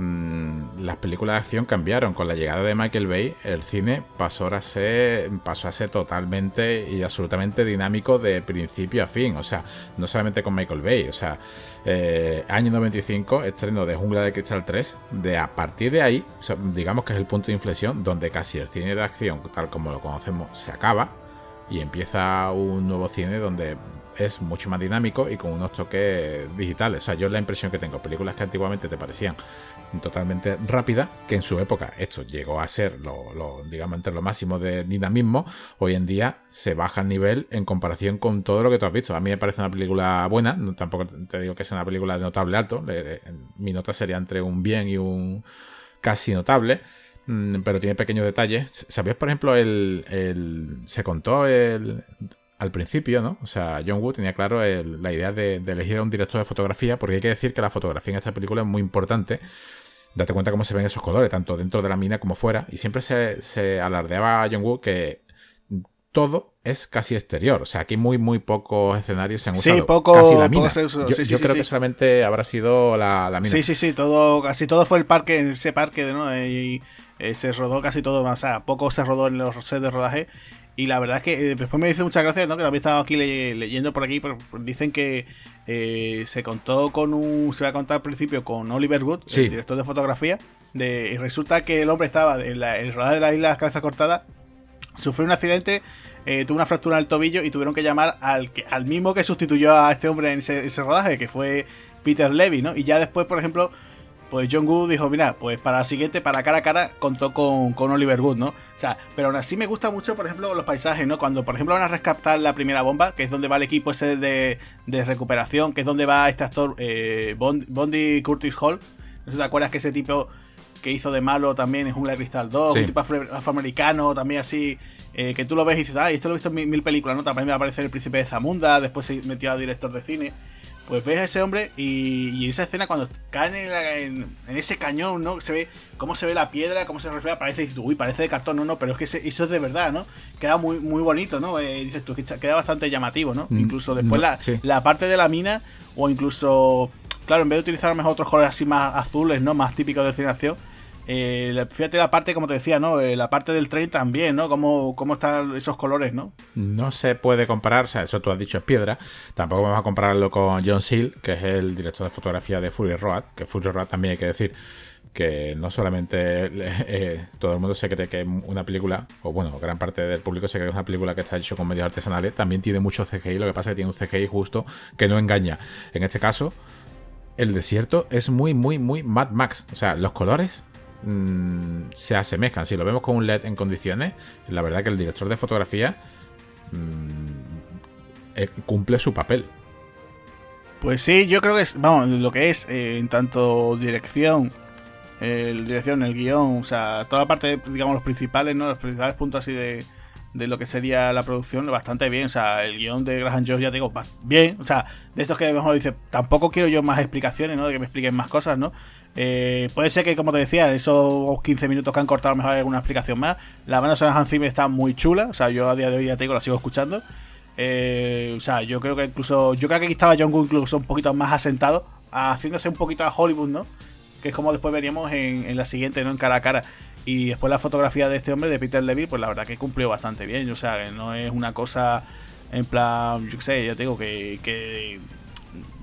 Mm, las películas de acción cambiaron. Con la llegada de Michael Bay, el cine pasó a ser, pasó a ser totalmente y absolutamente dinámico de principio a fin. O sea, no solamente con Michael Bay. O sea, eh, año 95, estreno de Jungla de Cristal 3. De a partir de ahí, digamos que es el punto de inflexión donde casi el cine de acción, tal como lo conocemos, se acaba. Y empieza un nuevo cine donde es mucho más dinámico y con unos toques digitales. O sea, yo la impresión que tengo, películas que antiguamente te parecían totalmente rápidas, que en su época esto llegó a ser lo, digamos, entre lo máximo de dinamismo, hoy en día se baja el nivel en comparación con todo lo que tú has visto. A mí me parece una película buena, tampoco te digo que sea una película de notable alto, mi nota sería entre un bien y un casi notable mm, pero tiene pequeños detalles. ¿Sabías, por ejemplo, el, el se contó el al principio, ¿no? O sea, John Woo tenía claro la idea de, elegir a un director de fotografía, porque hay que decir que la fotografía en esta película es muy importante. Date cuenta cómo se ven esos colores, tanto dentro de la mina como fuera. Y siempre se, se alardeaba a John Woo que todo es casi exterior. O sea, aquí muy, muy pocos escenarios se han usado. Sí, poco, casi la mina. yo, creo que solamente habrá sido la, mina. Sí, sí, sí, todo, casi todo fue el parque, ese parque, de ¿no? Y, eh, se rodó casi todo, o sea, poco se rodó en los sets de rodaje. Y la verdad es que eh, después me dice muchas gracias, ¿no? Que también estaba aquí leyendo por aquí, pero dicen que eh, se contó con un. Se va a contar al principio con Oliver Wood, el director de fotografía. De, y resulta que el hombre estaba en, la, el rodaje de la isla de las cabezas cortadas sufrió un accidente, eh, tuvo una fractura en el tobillo y tuvieron que llamar al, que, al mismo que sustituyó a este hombre en ese, rodaje, que fue Peter Levy, ¿no? Y ya después, por ejemplo, pues John Wood dijo, mira, pues para la siguiente, para cara a cara, contó con, con, Oliver Wood, ¿no? O sea, pero aún así me gusta mucho, por ejemplo, los paisajes, ¿no? Cuando, por ejemplo, van a rescatar la primera bomba, que es donde va el equipo ese de, de recuperación, que es donde va este actor eh, Bondi Curtis Hall. No sé si te acuerdas que ese tipo que hizo de malo también en Jungla de Cristal 2, un tipo afroamericano también así, eh, que tú lo ves y dices, ah, esto lo he visto en mil, películas, ¿no? También me va a aparecer el príncipe de Zamunda, después se metió a director de cine. Pues ves a ese hombre y, esa escena cuando cae en, ese cañón, ¿no? Se ve cómo se ve la piedra, cómo se refleja, parece, dices uy, parece de cartón, no, no, pero es que eso es de verdad, ¿no? Queda muy, muy bonito, ¿no? Eh, dices tú, queda bastante llamativo, ¿no? Mm, incluso después la, la parte de la mina, o incluso, claro, en vez de utilizar a lo mejor otros colores así más azules, ¿no? Más típicos de cine eh, fíjate la parte, como te decía, ¿no? Eh, la parte del tren también, ¿no? Cómo, cómo están esos colores, ¿no? No se puede comparar, o sea, eso tú has dicho es piedra. Tampoco vamos a compararlo con John Seal, que es el director de fotografía de Fury Road, que Fury Road también hay que decir que no solamente eh, todo el mundo se cree que una película, o bueno, gran parte del público se cree que es una película que está hecha con medios artesanales, también tiene mucho CGI, lo que pasa es que tiene un CGI justo que no engaña. En este caso, el desierto es muy, muy, muy Mad Max. O sea, los colores Mm, se asemejan. Si lo vemos con un LED en condiciones, la verdad que el director de fotografía mm, eh, cumple su papel. Pues sí, yo creo que es, vamos, lo que es eh, en tanto dirección, el dirección, el guion, o sea, toda la parte, digamos, los principales, ¿no? Los principales puntos así de, de lo que sería la producción, bastante bien. O sea, el guion de Graham Jones, ya digo, bien. O sea, de estos que a lo mejor dice, tampoco quiero yo más explicaciones, ¿no? De que me expliquen más cosas, ¿no? Eh, puede ser que, como te decía, esos 15 minutos que han cortado, mejor hay alguna explicación más. La banda sonora de Hans está muy chula. O sea, yo a día de hoy ya tengo, la sigo escuchando. Eh, o sea, yo creo que incluso. Yo creo que aquí estaba John Woo incluso un poquito más asentado, haciéndose un poquito a Hollywood, ¿no? Que es como después veríamos en, la siguiente, ¿no? En cara a cara. Y después la fotografía de este hombre, de Peter Levy, pues la verdad que cumplió bastante bien. O sea, que no es una cosa en plan, yo qué sé, ya te digo, que, que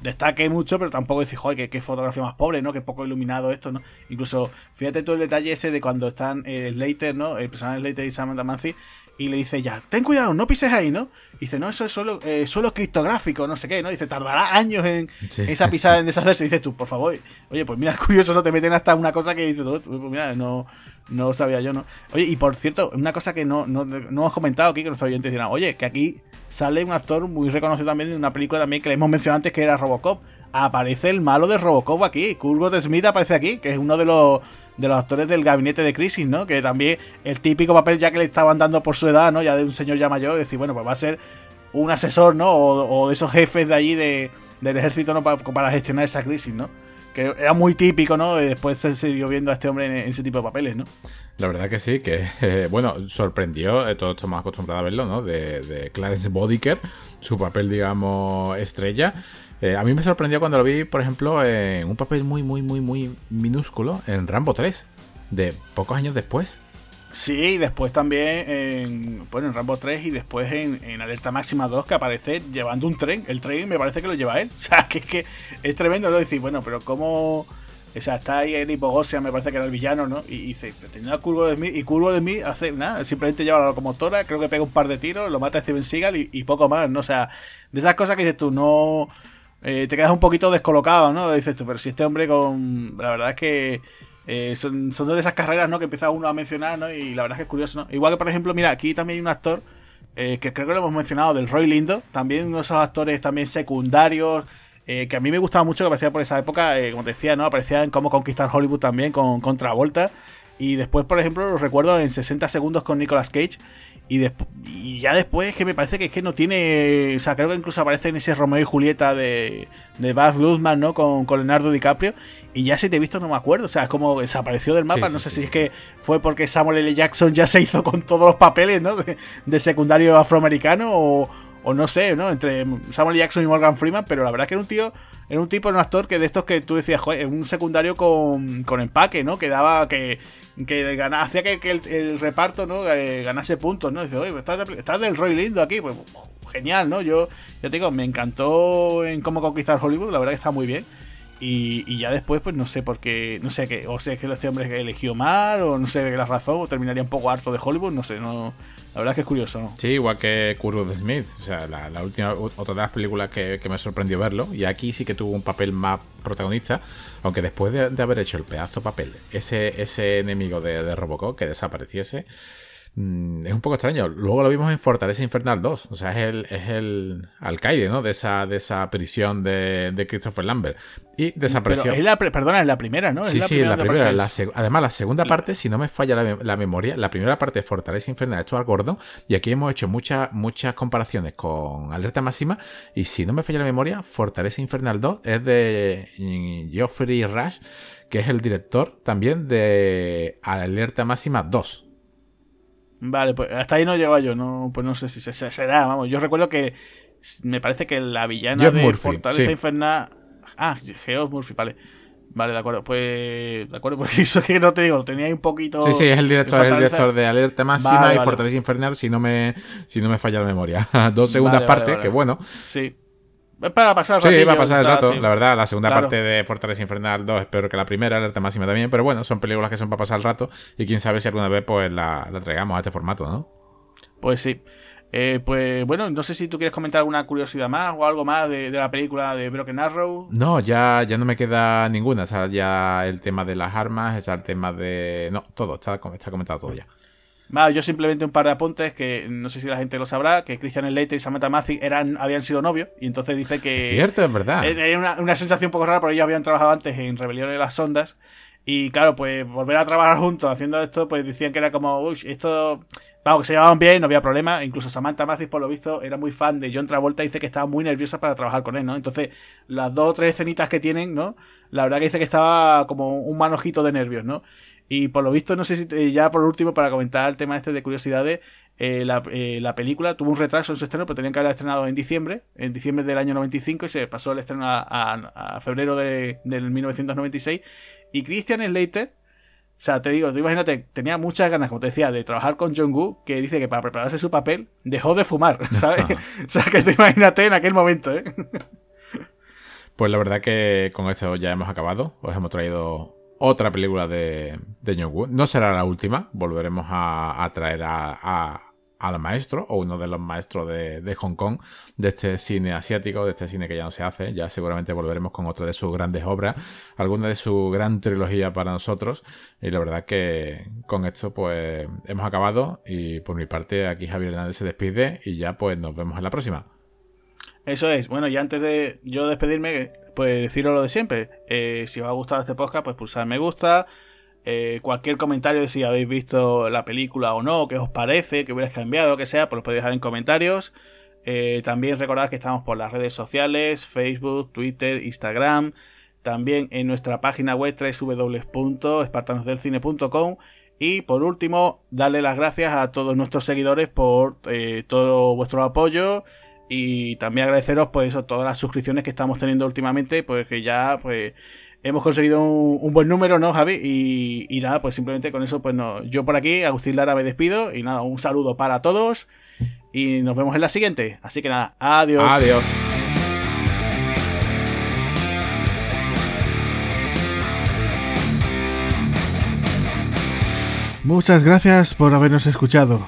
destaque mucho, pero tampoco decir, joder, qué, fotografía más pobre, ¿no? Que poco iluminado esto, ¿no? Incluso, fíjate todo el detalle ese de cuando están eh, Slater, ¿no? El personaje Slater y Samantha Mancy, y le dice, ya, ten cuidado, no pises ahí, ¿no? Y dice, no, eso es solo, eh, solo criptográfico, no sé qué, ¿no? Dice, tardará años en esa pisada en deshacerse. Y dices tú, por favor, oye, pues mira, es curioso, no te meten hasta una cosa que dices, pues mira, no, no sabía yo, ¿no? Oye, y por cierto, una cosa que no, no, no hemos comentado aquí, que nuestros oyentes dirán, oye, que aquí sale un actor muy reconocido también de una película también que le hemos mencionado antes que era Robocop. Aparece el malo de Robocop aquí. Kurt Smith aparece aquí, que es uno de los de los actores del gabinete de crisis, ¿no? Que también el típico papel ya que le estaban dando por su edad, ¿no? Ya de un señor ya mayor, decir, bueno, pues va a ser un asesor, ¿no? O, de esos jefes de allí de, del ejército, ¿no? Para, para gestionar esa crisis, ¿no? que era muy típico, ¿no? Después se siguió viendo a este hombre en, ese tipo de papeles, ¿no? La verdad que sí, que, bueno, sorprendió, eh, todos estamos acostumbrados a verlo, ¿no? De, de Clarence Bodiker, su papel, digamos, estrella. Eh, a mí me sorprendió cuando lo vi, por ejemplo, en un papel muy, muy, muy, muy minúsculo en Rambo 3, de pocos años después. Sí, después también en, bueno, en Rambo 3 y después en, Alerta Máxima 2 que aparece llevando un tren. El tren me parece que lo lleva él. O sea, que es que es tremendo ¿no? decir, bueno, pero cómo... O sea, está ahí el Hipogosia, me parece que era el villano, ¿no? Y, dice, tenía Curvo de Smith y Curvo de Smith hace nada, simplemente lleva la locomotora, creo que pega un par de tiros, lo mata a Steven Seagal y, poco más, ¿no? O sea, de esas cosas que dices tú, no... Eh, te quedas un poquito descolocado, ¿no? Dices tú, pero si este hombre con... La verdad es que eh, son, son de esas carreras, ¿no? Que empieza uno a mencionar, ¿no? Y la verdad es que es curioso, ¿no? Igual que, por ejemplo, mira, aquí también hay un actor eh, que creo que lo hemos mencionado, del Roy Lindo. También uno de esos actores también secundarios. Eh, que a mí me gustaba mucho, que aparecía por esa época, como te decía, ¿no? Aparecía en Cómo Conquistar Hollywood también con, con Travolta. Y después, por ejemplo, lo recuerdo en 60 segundos con Nicolas Cage. Y, y ya después que me parece que es que no tiene. O sea, creo que incluso aparece en ese Romeo y Julieta de, de Baz Luhrmann, ¿no? Con, con, Leonardo DiCaprio. Y ya si te he visto no me acuerdo. O sea, es como desapareció del mapa. no sé si es que fue porque Samuel L. Jackson ya se hizo con todos los papeles, ¿no? De, secundario afroamericano o, o no sé, ¿no? Entre Samuel. Jackson y Morgan Freeman. Pero la verdad que era un tío era un tipo, un actor que de estos que tú decías, joder, un secundario con, con empaque, ¿no? Que daba, que, que hacía que, el, reparto, ¿no? Eh, ganase puntos, ¿no? dice, oye, estás, estás, del Roy Lindo aquí, pues genial, ¿no? Yo, yo te digo, me encantó en cómo conquistar Hollywood, la verdad que está muy bien. Y, ya después, pues no sé por qué, no sé qué, o sea, que este hombre eligió mal, o no sé la razón, o terminaría un poco harto de Hollywood, no sé, no, la verdad es que es curioso. Sí, igual que Kurtwood Smith. O sea, la, última, otra de las películas que, me sorprendió verlo. Y aquí sí que tuvo un papel más protagonista. Aunque después de, haber hecho el pedazo papel, ese, ese enemigo de, de Robocop que desapareciese. Mm, es un poco extraño. Luego lo vimos en Fortaleza Infernal 2. O sea, es el, es el alcaide, ¿no? De esa, de esa prisión de, de Christopher Lambert. Y desapareció. es la, perdona, es la primera, ¿no? Sí, sí, la primera. además, la segunda parte, si no me falla la, memoria, la primera parte de Fortaleza Infernal es Stuart Gordon. Y aquí hemos hecho muchas, muchas comparaciones con Alerta Máxima. Y si no me falla la memoria, Fortaleza Infernal 2 es de mm, Geoffrey Rush, que es el director también de Alerta Máxima 2. Vale, pues hasta ahí no llego yo, no, pues no sé si se, será, vamos. Yo recuerdo que me parece que la villana de Fortaleza Infernal. Ah, Geoff Murphy, vale. Vale, de acuerdo, pues. De acuerdo, pues eso que no te digo, lo tenía ahí un poquito. Sí, sí, es el director, el director de Alerta Máxima y Fortaleza Infernal, si no me, si no me falla la memoria. Dos segundas partes, que bueno. Sí. Es para pasar el Sí, va a pasar el rato, la verdad. La segunda parte de Fortaleza Infernal 2 espero que la primera, alerta máxima también. Pero bueno, son películas que son para pasar el rato. Y quién sabe si alguna vez pues la, la traigamos a este formato, ¿no? Pues sí. Eh, pues bueno, no sé si tú quieres comentar alguna curiosidad más o algo más de, la película de Broken Arrow. No, ya, ya no me queda ninguna. O sea, ya el tema de las armas, es el tema de. No, todo, está, está comentado todo ya yo simplemente un par de apuntes que no sé si la gente lo sabrá, que Christian Slater y Samantha Macy eran, habían sido novios y entonces dice que... Es cierto, es verdad. Era una, una, sensación un poco rara porque ellos habían trabajado antes en Rebelión de las Sondas y claro, pues volver a trabajar juntos haciendo esto, pues decían que era como, uy, esto... Vamos, que se llevaban bien, no había problema. Incluso Samantha Mathis, por lo visto, era muy fan de John Travolta y dice que estaba muy nerviosa para trabajar con él, ¿no? Entonces, las dos o tres escenitas que tienen, ¿no? La verdad que dice que estaba como un manojito de nervios, ¿no? Y por lo visto, no sé si ya por último, para comentar el tema este de curiosidades, eh, eh, la, película tuvo un retraso en su estreno, pero tenían que haber estrenado en diciembre, en diciembre del año 95, y se pasó el estreno a, febrero de, del 1996. Y Christian Slater, o sea, te digo, imagínate, tenía muchas ganas, como te decía, de trabajar con John Woo, que dice que para prepararse su papel dejó de fumar, ¿sabes? o sea, que te imagínate en aquel momento, ¿eh? Pues la verdad que con esto ya hemos acabado. Os hemos traído otra película de, de John Woo. No será la última, volveremos a, traer a, al maestro o uno de los maestros de, Hong Kong, de este cine asiático, de este cine que ya no se hace. Ya seguramente volveremos con otra de sus grandes obras, alguna de su gran trilogía para nosotros. Y la verdad que con esto pues hemos acabado y por mi parte aquí Javier Hernández se despide y ya pues nos vemos en la próxima. Eso es. Bueno, y antes de yo despedirme, pues deciros lo de siempre. Eh, si os ha gustado este podcast, pues pulsar me gusta. Eh, cualquier comentario de si habéis visto la película o no, qué os parece, que hubierais cambiado, que sea, pues lo podéis dejar en comentarios. Eh, también recordad que estamos por las redes sociales, Facebook, Twitter, Instagram. También en nuestra página web www.espartanosdelcine.com. Y por último, darle las gracias a todos nuestros seguidores por todo vuestro apoyo y también agradeceros pues eso, todas las suscripciones que estamos teniendo últimamente, pues que ya pues hemos conseguido un, buen número, ¿no, Javi? Y, nada, pues simplemente con eso, pues no, yo por aquí, Agustín Lara, me despido y nada, un saludo para todos y nos vemos en la siguiente. Así que nada, adiós. Adiós. Muchas gracias por habernos escuchado.